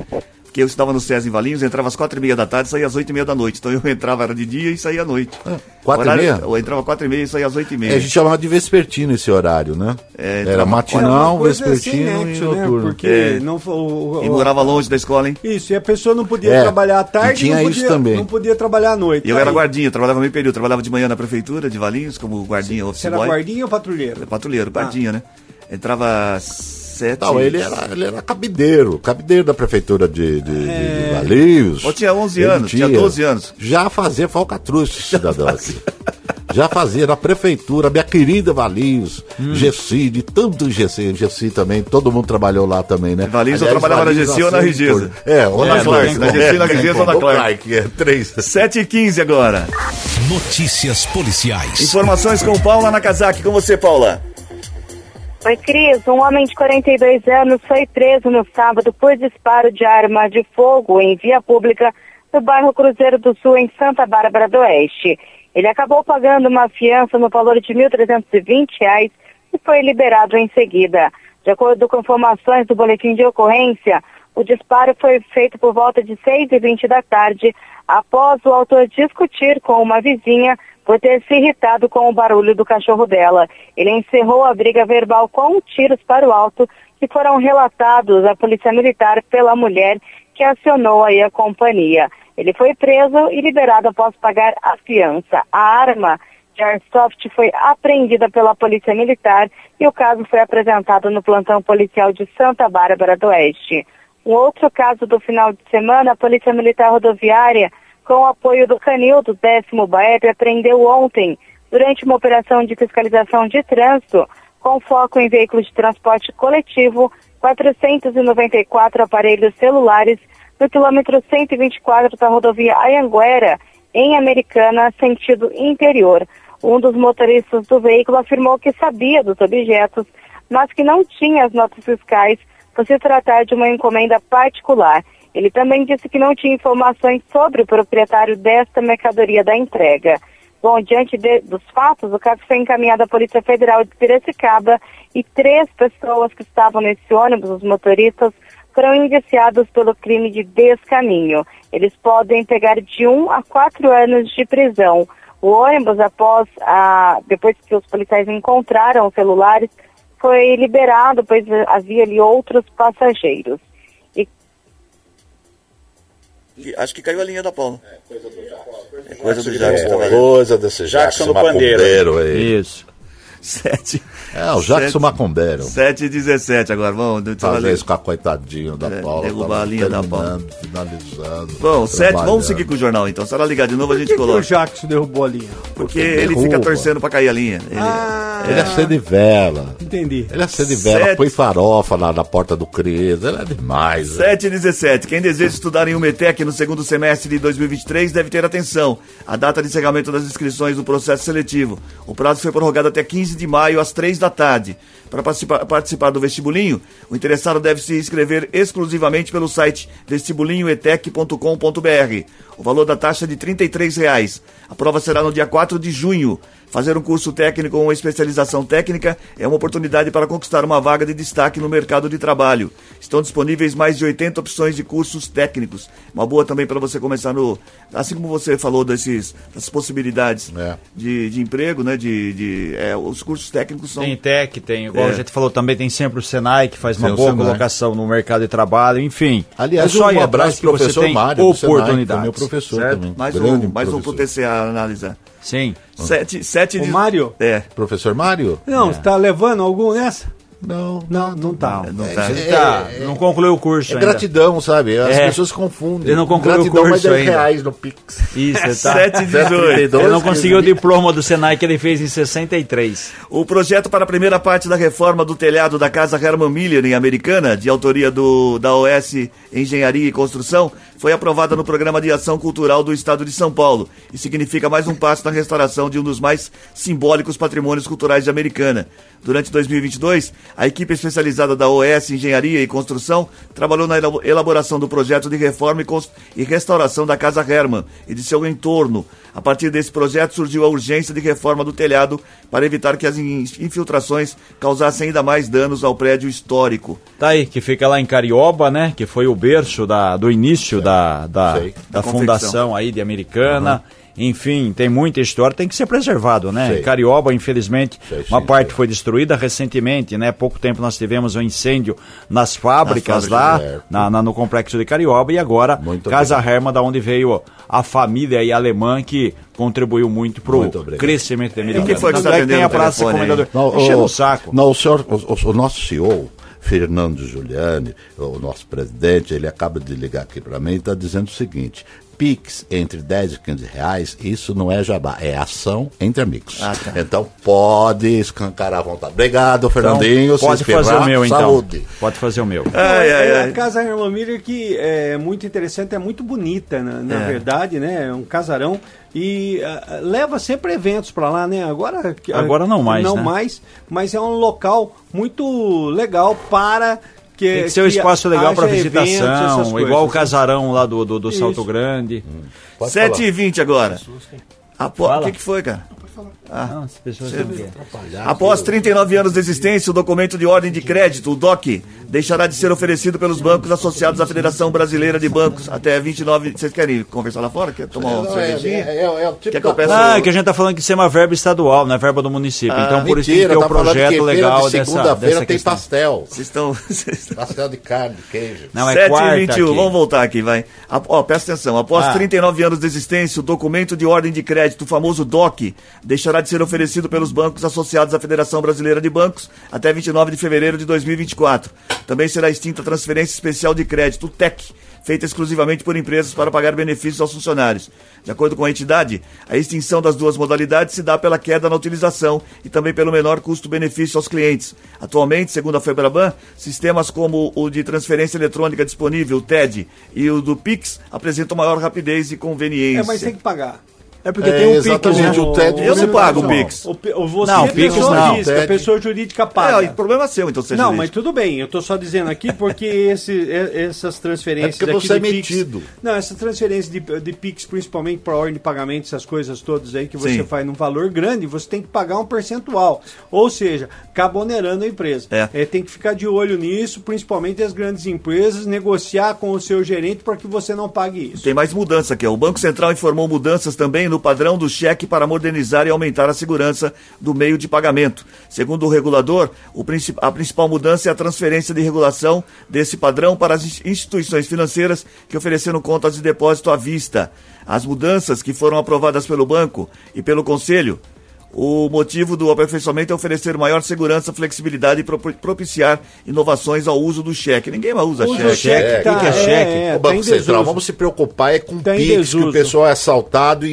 A: Porque eu estudava no SESI em Valinhos, entrava às quatro e meia da tarde e saía às oito e meia da noite. Então eu entrava era de dia e saía à noite.
B: quatro e
A: Horário-
B: meia?
A: Eu entrava quatro e meia e saía às oito e meia.
B: É, a gente chamava de vespertino esse horário, né?
A: É,
B: Era
A: então,
D: É uma
B: matinal,
D: coisa
B: vespertino
D: sem
B: e
D: nexo, né?
B: noturno.
D: Porque
A: É.
D: não foi. o-
A: E
D: o-
A: morava longe da escola, hein?
D: Isso, e a pessoa não podia
B: É,
D: trabalhar à tarde
B: e tinha
D: não
B: isso
D: podia,
B: também.
D: não podia trabalhar à noite.
A: E eu era guardinha, eu trabalhava meio período. Trabalhava de manhã na prefeitura de Valinhos, como guardinha, office
D: Você era
A: boy.
D: guardinha ou patrulheiro?
A: Patrulheiro, guardinha, né? Entrava às sete...
B: Não, ele era, ele era cabideiro, cabideiro da prefeitura de, de,
D: É.
B: de Valinhos.
A: Eu tinha 11
B: Ele
A: anos, tinha 12 anos.
B: Já fazia falcatruz, cidadão aqui. Já fazia na prefeitura, minha querida Valinhos,
A: Hum.
B: Gessi, de tanto Gessi, Gessi também, todo mundo trabalhou lá também, né?
A: Valinhos eu trabalhava na Gessi ou na Rigesa?
B: Torno. É, ou
A: É,
B: na
A: não
B: Clark.
A: Na Gessi, na Rigesa ou na Clark.
B: é, três.
A: 7 e 15 agora.
G: Notícias policiais.
A: Informações com Paula Nakazaki. Com você, Paula.
H: Oi, Cris. Um homem de 42 anos foi preso no sábado por disparo de arma de fogo em via pública no bairro Cruzeiro do Sul, em Santa Bárbara do Oeste. Ele acabou pagando uma fiança no valor de 1.320 reais e foi liberado em seguida. De acordo com informações do boletim de ocorrência, o disparo foi feito por volta de 6h20 da tarde, após o autor discutir com uma vizinha por ter se irritado com o barulho do cachorro dela. Ele encerrou a briga verbal com tiros para o alto, que foram relatados à Polícia Militar pela mulher que acionou aí a companhia. Ele foi preso e liberado após pagar a fiança. A arma de Airsoft foi apreendida pela Polícia Militar e o caso foi apresentado no plantão policial de Santa Bárbara do Oeste. Um outro caso do final de semana, a Polícia Militar Rodoviária, com apoio do Canil do 10 BAEP, apreendeu ontem, durante uma operação de fiscalização de trânsito, com foco em veículos de transporte coletivo, 494 aparelhos celulares no quilômetro 124 da rodovia Ayanguera, em Americana, sentido interior. Um dos motoristas do veículo afirmou que sabia dos objetos, mas que não tinha as notas fiscais por se tratar de uma encomenda particular. Ele também disse que não tinha informações sobre o proprietário desta mercadoria da entrega. Bom, diante de- dos fatos, o caso foi encaminhado à Polícia Federal de Piracicaba e três pessoas que estavam nesse ônibus, os motoristas, foram indiciados pelo crime de descaminho. Eles podem pegar de um a quatro anos de prisão. O ônibus, após a, depois que os policiais encontraram os celulares, foi liberado, pois havia ali outros passageiros. E
A: Acho que caiu a linha da Paula. É coisa do Jackson.
B: É,
A: tá valendo.
B: coisa desse
C: Jackson
B: Jackson,
C: do pandeiro.
B: aí.
C: Isso.
A: Sete.
B: É, o Jackson
A: Sete-
B: Macumbeiro.
A: 7 e 17 agora, vamos. deixa eu
B: Talvez
A: ler.
B: com a coitadinha da
A: É,
B: Paula.
A: derrubar a linha da
B: terminando, Finalizando.
A: Bom, 7, vamos seguir com o jornal então. Se ela ligar de novo, a
D: Por
A: gente
D: que, que o
A: coloca.
D: Jackson derrubou a linha?
A: Porque ele fica torcendo pra cair a linha. Ele-
D: Ah,
B: Ele é acende vela.
D: entendi.
B: Ele acende vela,
A: Sete.
B: põe farofa lá na porta do Cris. Ele é demais. né?
A: 7 e 17. Quem deseja estudar em UMETEC no segundo semestre de 2023 deve ter atenção. A data de encerramento das inscrições do processo seletivo. O prazo foi prorrogado até 15 de maio, às 3 da tarde. Para participar, participar do vestibulinho, o interessado deve se inscrever exclusivamente pelo site vestibulinhoetec.com.br. O valor da taxa é de 33 reais. A prova será no dia 4 de junho. Fazer um curso técnico ou uma especialização técnica é uma oportunidade para conquistar uma vaga de destaque no mercado de trabalho. Estão disponíveis mais de 80 opções de cursos técnicos. Uma boa também para você começar no. Assim como você falou desses, dessas possibilidades
B: É.
A: de, de emprego, né? De, de, é, os cursos técnicos são.
C: Tem Tec, tem, igual
A: É.
C: a gente falou também, tem sempre o Senai, que faz uma
B: Tem o
C: boa
B: Senai.
C: colocação no mercado de trabalho, enfim.
B: Aliás,
C: é só
B: um abraço pro
C: você
B: professor Mário, Senai,
C: oportunidades.
B: meu professor
C: certo?
B: também.
A: Mais
B: Grande
A: um, mais um pro
B: professor.
A: TCA analisar.
C: Sim.
A: Sete, sete
D: O
A: de-
D: Mário?
A: É.
B: Professor Mário?
D: Não, você tá levando algum nessa?
B: Não.
D: Não, não tá.
A: Não tá.
C: Ele tá, não concluiu o curso
B: É
C: ainda.
B: gratidão, sabe? As
C: É.
B: pessoas confundem.
C: Ele não concluiu o
B: gratidão
C: curso
B: mais 10
C: ainda.
B: reais no Pix.
C: Isso, tá.
A: 7 e 18.
C: Ele não conseguiu o diploma do Senai que ele fez em 63.
A: O projeto para a primeira parte da reforma do telhado da Casa Herman Miller, em Americana, de autoria do, da OS Engenharia e Construção, foi aprovada no Programa de Ação Cultural do Estado de São Paulo e significa mais um passo na restauração de um dos mais simbólicos patrimônios culturais de Americana. Durante 2022, a equipe especializada da OS Engenharia e Construção trabalhou na elabo- elaboração do projeto de reforma e, restauração da Casa Herman e de seu entorno. A partir desse projeto surgiu a urgência de reforma do telhado para evitar que as in- infiltrações causassem ainda mais danos ao prédio histórico.
C: Tá aí, que fica lá em Carioba, né? Que foi o berço da, do início da, da,
B: Sei.
C: da
A: Da
C: fundação aí de Americana. Enfim, tem muita história, tem que ser preservado, né?
B: Sei.
C: Carioba, infelizmente,
B: Sei,
C: uma
B: sim,
C: parte
B: sei.
C: foi destruída recentemente, né? Pouco tempo nós tivemos um incêndio nas fábricas,
A: Nas
C: lá,
B: é.
C: na, na- no complexo de Carioba, e agora
B: Muito
C: Casa
B: obrigado.
C: Herma, da onde veio a família aí alemã que contribuiu muito pro
B: Muito obrigado.
C: crescimento da Americana.
A: quem foi que tá
C: é tem
A: atendendo
C: a
A: o
C: Praça
A: telefone aí?
C: Comendador.
B: Não, o,
C: o saco.
B: Não, o, senhor, o, o- o nosso CEO, Fernando Giuliani, o nosso presidente, ele acaba de ligar aqui para mim e está dizendo o seguinte: Pix entre 10 e 15 reais, isso não é jabá, é ação entre amigos.
A: Ah, tá.
B: Então pode escancarar à vontade. Obrigado, Fernandinho. se
C: Pode fazer o meu, então.
B: Saúde.
C: Pode fazer o meu.
A: Ai, ai,
D: É,
A: ai.
D: A casa Miller que é muito interessante, é muito bonita, na, na
A: É.
D: verdade, né? É um casarão e ah, leva sempre eventos para lá, né? Agora que-
C: Agora não mais,
D: Não
C: né?
D: mais, mas é um local muito legal para que
C: Tem que ser um
D: que
C: espaço legal para
D: eventos,
C: visitação,
D: coisas.
C: igual o casarão lá do, do, do. Salto Grande.
B: Pode
A: 7
B: falar.
A: e 20 agora. O que, que foi, cara?
C: Ah, as pessoas não querem.
A: Após 39 anos de existência, o documento de ordem de crédito, o DOC, deixará de ser oferecido pelos bancos associados à Federação Brasileira de Bancos até 29. Vocês querem conversar lá fora? Quer tomar uma
B: Não, é,
A: cervejinha?
B: é, é, é o tipo
A: Quer que eu peça-
C: Ah, é que a gente tá falando que isso é uma verba estadual, não é verba do município. então por isso que
B: Mentira,
C: o
B: que
C: projeto legal
B: de
C: dessa,
B: segunda-feira tem
C: questão.
B: pastel.
A: Vocês estão.
B: Pastel de carne, queijo.
C: Não, é
A: 7
C: quarta
A: e 21,
C: aqui.
A: vamos voltar aqui, vai. Ó, presta atenção. Após
C: Ah.
A: 39 anos de existência, o documento de ordem de crédito, o famoso DOC, deixará de ser oferecido pelos bancos associados à Federação Brasileira de Bancos até 29 de fevereiro de 2024. Também será extinta a transferência especial de crédito, o TEC, feita exclusivamente por empresas para pagar benefícios aos funcionários. De acordo com a entidade, a extinção das duas modalidades se dá pela queda na utilização e também pelo menor custo-benefício aos clientes. Atualmente, segundo a Febraban, sistemas como o de transferência eletrônica disponível, o TED, e o do Pix apresentam maior rapidez e conveniência.
D: É, mas tem que pagar.
C: É porque
B: É,
C: tem um Pix, né?
B: o TED
A: Eu não
B: você
A: pago o. Pix.
D: O, o você
C: Não,
D: é
C: Pix
D: pessoa
C: não.
D: física,
B: TED.
D: a pessoa jurídica
A: É,
D: paga.
A: o problema é seu, então, seja
D: Não,
A: jurídico.
D: mas tudo bem, eu tô só dizendo aqui porque esse, essas transferências.
B: É porque
D: aqui
B: você é
D: de Pix-
B: metido.
D: não, essas transferências de, de Pix, principalmente para ordem de pagamento, essas coisas todas aí que você
A: Sim.
D: faz num valor grande, você tem que pagar um percentual. Ou seja, acaba onerando a empresa.
A: É.
D: tem que ficar de olho nisso, principalmente as grandes empresas, negociar com o seu gerente para que você não pague isso.
A: Tem mais mudança aqui. ó. O Banco Central informou mudanças também no padrão do cheque para modernizar e aumentar a segurança do meio de pagamento. Segundo o regulador, a principal mudança é a transferência de regulação desse padrão para as instituições financeiras que ofereceram contas de depósito à vista. As mudanças que foram aprovadas pelo banco e pelo conselho o motivo do aperfeiçoamento é oferecer maior segurança, flexibilidade e propiciar inovações ao uso do cheque. Ninguém mais usa
D: Usa
A: cheque.
D: cheque,
A: O que que é
D: tá,
A: cheque?
D: é,
B: o Banco Central,
D: desuso.
B: vamos se preocupar é com
D: Tem
B: PIX, que
D: desuso.
B: o pessoal é assaltado e,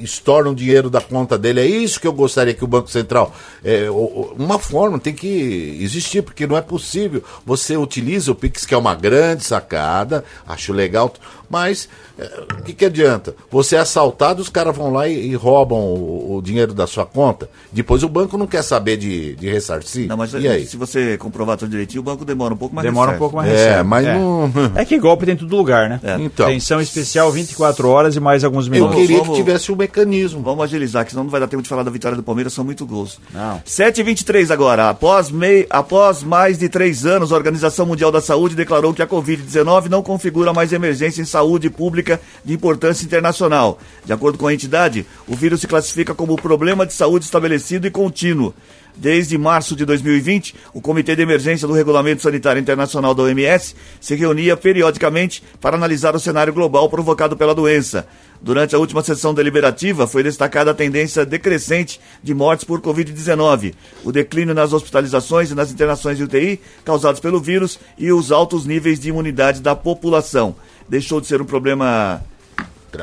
B: e, estorna o dinheiro da conta dele. É isso que eu gostaria que o Banco Central. é, uma forma tem que existir, porque não é possível. Você utiliza o PIX, que é uma grande sacada, acho legal, mas é, o que, que adianta? Você é assaltado, os caras vão lá e, e roubam o, o dinheiro da sua conta. Depois o banco não quer saber de, de ressarcir.
A: Não, mas
B: e aí?
A: se você comprovar tudo direitinho, o banco demora um pouco mais.
C: Demora um pouco mais.
B: É,
C: recebe.
B: mas
C: é.
B: não.
C: É que golpe tem em todo lugar, né?
A: É.
B: Então.
C: Atenção especial 24 horas e mais alguns
B: Eu
C: minutos.
B: queria
A: vamos-
B: que tivesse um mecanismo.
A: Vamos agilizar, que senão não vai dar tempo de falar da vitória do Palmeiras, são muito gols.
C: Não.
A: 7h23 agora. Após, mei, após mais de três anos, a Organização Mundial da Saúde declarou que a Covid-19 não configura mais emergência em saúde pública de importância internacional. De acordo com a entidade, o vírus se classifica como problema de saúde estabelecido e contínuo. Desde março de 2020, o Comitê de Emergência do Regulamento Sanitário Internacional da OMS se reunia periodicamente para analisar o cenário global provocado pela doença. Durante a última sessão deliberativa, foi destacada a tendência decrescente de mortes por Covid-19, o declínio nas hospitalizações e nas internações de UTI causados pelo vírus e os altos níveis de imunidade da população. Deixou de ser um problema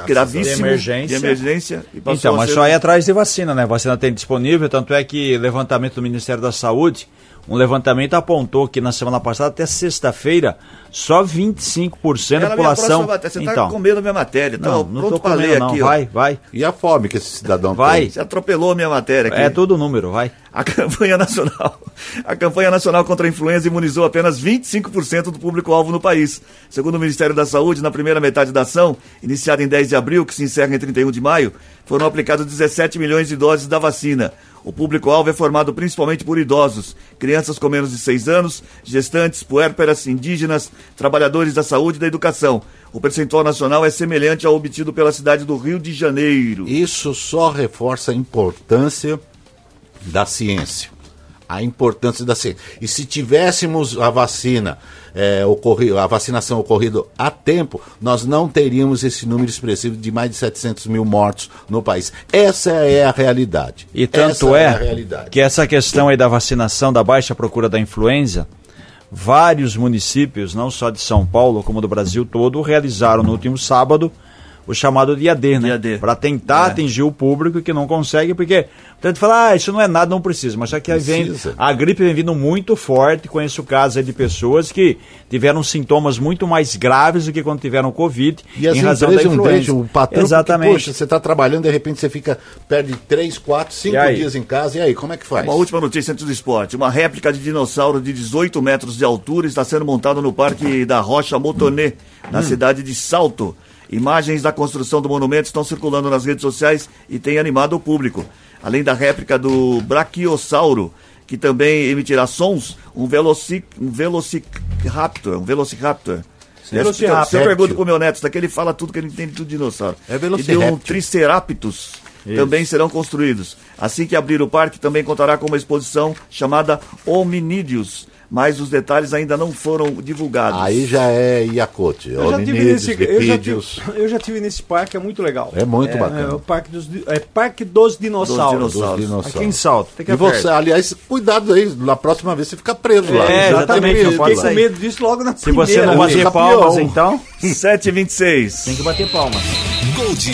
A: gravíssimo
C: De emergência.
A: de emergência e passou
C: Então,
A: a
C: mas
A: ser
C: só ir atrás de vacina, né? Vacina tem disponível, tanto é que levantamento do Ministério da Saúde, um levantamento apontou que na semana passada, até sexta-feira, só 25% da
A: Era a minha
C: população.
A: Você
C: então,
A: tá comendo a minha matéria. Tô
C: não, não
A: pronto ler
C: comendo, não.
A: aqui. ó.
C: Vai, vai.
B: E a fome que esse cidadão
C: Vai.
B: tem?
A: Você atropelou a minha matéria aqui.
C: É todo número, vai.
A: A campanha nacional, a campanha nacional contra a influenza imunizou apenas 25% do público-alvo no país. Segundo o Ministério da Saúde, na primeira metade da ação, iniciada em 10 de abril, que se encerra em 31 de maio, foram aplicados 17 milhões de doses da vacina. O público-alvo é formado principalmente por idosos, crianças com menos de 6 anos, gestantes, puérperas, indígenas, trabalhadores da saúde e da educação. O percentual nacional é semelhante ao obtido pela cidade do Rio de Janeiro.
B: Isso só reforça a importância da ciência. A importância da ciência. E se tivéssemos a vacina, é, ocorri, a vacinação ocorrido a tempo, nós não teríamos esse número expressivo de mais de 700 mil mortos no país. Essa é a realidade.
C: E tanto
B: Essa
C: é,
B: a realidade.
C: que essa questão aí da vacinação, da baixa procura da influenza, vários municípios, não só de São Paulo, como do Brasil todo, realizaram no último sábado o chamado dia D, né?
A: Dia D.
C: Para tentar
A: É.
C: atingir o público que não consegue, porque tanto fala, ah, isso não é nada, não precisa. Mas só que aí vem, a gripe vem vindo muito forte. Conheço casos de pessoas que tiveram sintomas muito mais graves do que quando tiveram Covid,
B: E as
C: em razão da influenza.
B: deixam o patrão,
C: Exatamente.
B: porque, poxa, você está trabalhando, de repente você fica, perde 3, 4, 5
C: E aí?
B: dias em casa, e aí, como é que faz?
A: Uma última notícia antes do esporte. Uma réplica de dinossauro de 18 metros de altura está sendo montada no Parque da Rocha Motonê, na cidade de Salto. Imagens da construção do monumento estão circulando nas redes sociais e têm animado o público. Além da réplica do Brachiosauro, que também emitirá sons, um, veloci, um Velociraptor. Um Velociraptor.
D: Velociraptor.
A: Se eu pergunto pro meu neto, isso daqui ele fala tudo que ele entende tudo de dinossauro.
B: É
A: E de um
B: Velociraptor.
A: Triceratops também serão construídos. Assim que abrir o parque, também contará com uma exposição chamada Hominídeos, mas os detalhes ainda não foram divulgados.
B: Aí já é Iacote,
D: Eu já, tive nesse, eu, já tive, eu já tive nesse parque, é muito legal.
B: É muito
D: É,
B: bacana.
D: é o parque dos, é parque dos dinossauros.
A: Dos
B: Dos dinossauros.
C: Aqui em Salto, tem que
B: E você, aliás, cuidado aí, na próxima vez você fica preso lá.
C: É, exatamente, não
D: Eu fiquei com medo disso logo na
C: Se
D: primeira.
C: você não bater
B: campeão.
C: palmas, então,
A: 7h26.
C: tem que bater palmas.
G: Gold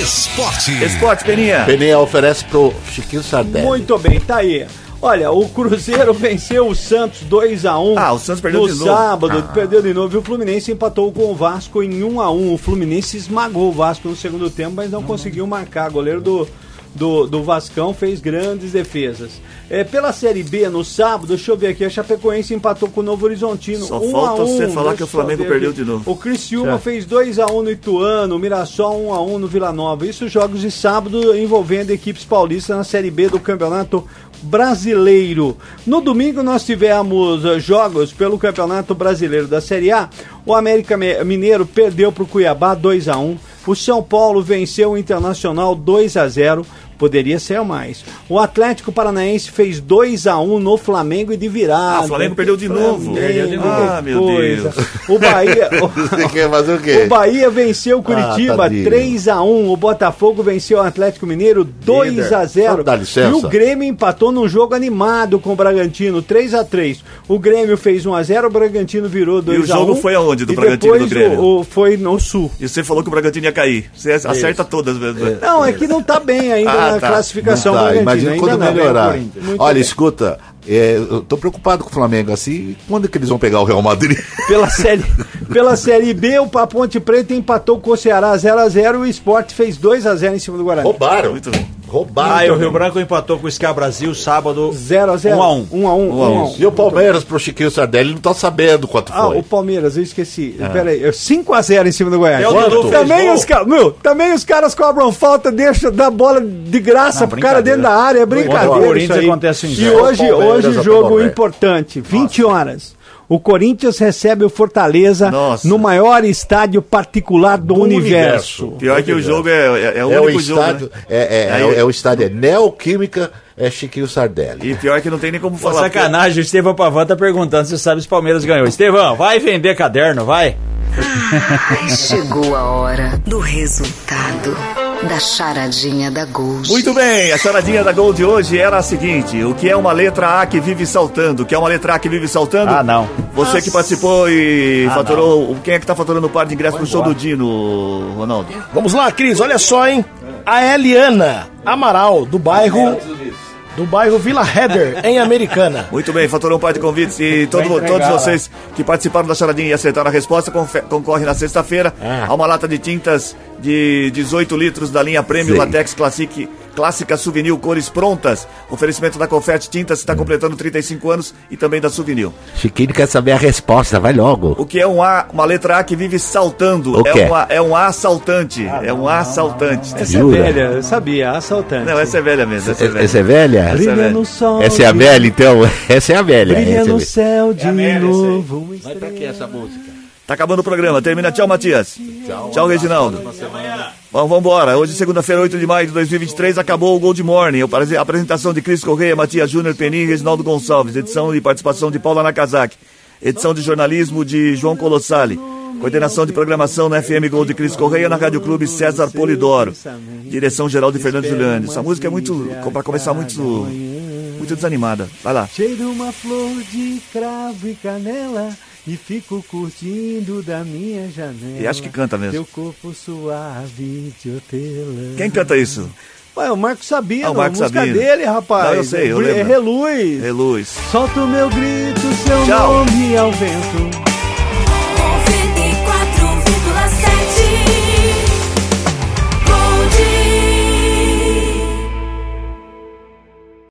G: Esporte.
A: Esporte, Peninha.
B: Peneia oferece pro Chiquinho Sardelli.
D: Muito bem, tá aí. Olha, o Cruzeiro venceu o Santos 2x1.
A: Ah, o Santos perdeu
D: no
A: de novo.
D: sábado,
A: Ah.
D: perdeu de novo. E o Fluminense empatou com o Vasco em 1x1. O Fluminense esmagou o Vasco no segundo tempo, mas não conseguiu marcar. Goleiro do, do, do Vascão fez grandes defesas. É, pela Série B, no sábado, deixa eu ver aqui, a Chapecoense empatou com o Novo Horizontino.
A: Só
D: 1
A: falta
D: a 1,
A: você falar que o Flamengo perdeu de novo.
D: O Criciúma
C: Já.
D: fez 2x1 no Ituano, o Mirassol 1x1 no Vila Nova. Isso jogos de sábado envolvendo equipes paulistas na Série B do Campeonato Brasileiro. No domingo nós tivemos eh, jogos pelo Campeonato Brasileiro da Série A. O América Mineiro perdeu para o Cuiabá 2x1. O São Paulo venceu o Internacional 2 a 0 Poderia ser mais. O Atlético Paranaense fez 2 a 1 no Flamengo e de virada.
A: Ah, o Flamengo perdeu de novo.
D: Perdeu de novo.
A: Ah, meu Deus.
D: O Bahia,
B: Você quer fazer o quê?
D: o Bahia venceu o Curitiba
B: tadinho.
D: 3 a 1 O Botafogo venceu o Atlético Mineiro 2 a 0
B: Dá licença.
D: E o Grêmio empatou num jogo animado com o Bragantino 3 a 3 O Grêmio fez 1 a 0 o Bragantino virou 2 a 1
A: o jogo foi aonde, do
D: e
A: Bragantino e do Grêmio?
D: O, o- foi no Sul.
A: E você falou que o Bragantino ia cair. Você acerta todas mesmo.
D: Não, é que não tá bem ainda
A: Ah,
D: na
A: tá.
D: classificação
B: Tá, imagina quando melhorar. Olha,
D: bem.
B: escuta, é, eu tô preocupado com o Flamengo assim. Quando que eles vão pegar o Real Madrid?
D: Pela série, pela série B, o Ponte Preta empatou com o Ceará 0x0 e o Sport fez 2x0 em cima do Guarani.
B: Roubaram.
A: Muito bem.
B: Roubaram.
C: Ah, e o Rio Branco empatou com o Scar Brasil sábado
D: 0x0.
C: 1x1.
D: 1x1. 1x1.
B: E o Palmeiras pro Chiquinho Sardelli não tá sabendo quanto
D: Ah,
B: foi.
D: o Palmeiras, eu esqueci. Pera aí, 5x0 em cima do Goiás.
C: É o Dudu fez
D: Também os, meu, também os caras cobram falta, deixam da bola de graça
C: Não,
D: pro cara
C: brincadeira.
D: dentro da área. É
C: Contra o
D: brincadeira.
C: Corinthians acontece um
D: E hoje, hoje jogo importante, 20 horas. O Corinthians recebe o Fortaleza
A: Nossa.
D: no maior estádio particular do, universo.
B: universo.
A: Pior que o jogo é, é, é o
B: É o
A: único jogo.
B: estádio,
A: né?
B: é, é, é, o- é o estádio é Neoquímica, é Chiquinho Sardelli.
A: E pior que não tem nem como falar.
C: sacanagem, o Estevão Pavan tá perguntando se sabe se o Palmeiras ganhou. Estevão, vai vender caderno, vai.
E: Ai, chegou a hora do resultado da charadinha da Gold.
A: Muito bem, a charadinha da Gol de hoje era a seguinte: o que é uma letra A que vive saltando? O que é uma letra A que vive saltando?
C: Ah, não.
A: Você que participou e
C: Ah,
A: faturou. Quem é que tá faturando o par de ingresso pro show do Dino, Ronaldo?
I: Vamos lá, Cris, olha só, hein? A Eliana Amaral, do bairro. Do bairro Vila Heather, em Americana.
A: Muito bem, faturou um par de convites e todo- todos vocês que participaram da charadinha e acertaram a resposta concorrem na sexta-feira a uma lata de tintas de 18 litros da linha Premium
B: Sim.
A: Latex Classic, Clássica Souvenir Cores Prontas. Oferecimento da Confete Tintas, está completando 35 anos e também da Souvenir.
F: Chiquinho quer saber a resposta, vai logo.
A: O que é um A, uma letra A que vive saltando?
F: O
A: é,
F: quê?
A: um A, é um assaltante. é um assaltante.
D: Essa
F: Jura?
D: é velha, eu sabia, assaltante.
A: Não, essa é velha mesmo. Essa é velha.
F: Essa é velha?
A: Essa é
D: Brilha
A: velha.
D: no sol.
F: Essa é a velha, então? Essa é a velha.
D: Brilha
F: Essa é a
D: no
F: velha.
D: céu de novo. uma
I: Vai pra que essa música?
A: Tá acabando o programa. Termina. Tchau, Matias. Tchau, Reginaldo. Vamos, vamos embora. Hoje, segunda-feira, 8 de maio de 2023, acabou o Gold Morning. A apresentação de Cris Correia, Matias Júnior, Penin e Reginaldo Gonçalves. Edição e participação de Paula Nakazaki. Edição de jornalismo de João Colossali. Coordenação de programação na FM Gold de Cris Correia, na Rádio Clube César Polidoro. Direção geral de Fernando Giuliani. Essa música é muito, para começar, muito, muito desanimada. Vai lá.
D: Cheiro uma flor de cravo e canela e fico curtindo da minha janela.
A: E acho que canta mesmo.
D: Teu corpo suave de hortelã.
A: Quem canta isso?
D: Ué, o Marco Sabino,
A: Ah, o Marco
D: a música
A: Sabino.
D: dele, rapaz.
A: Não, eu sei, eu
D: É
A: lembro.
D: Reluz.
A: Reluz.
D: Solta o meu grito, seu
A: Tchau.
D: nome ao vento.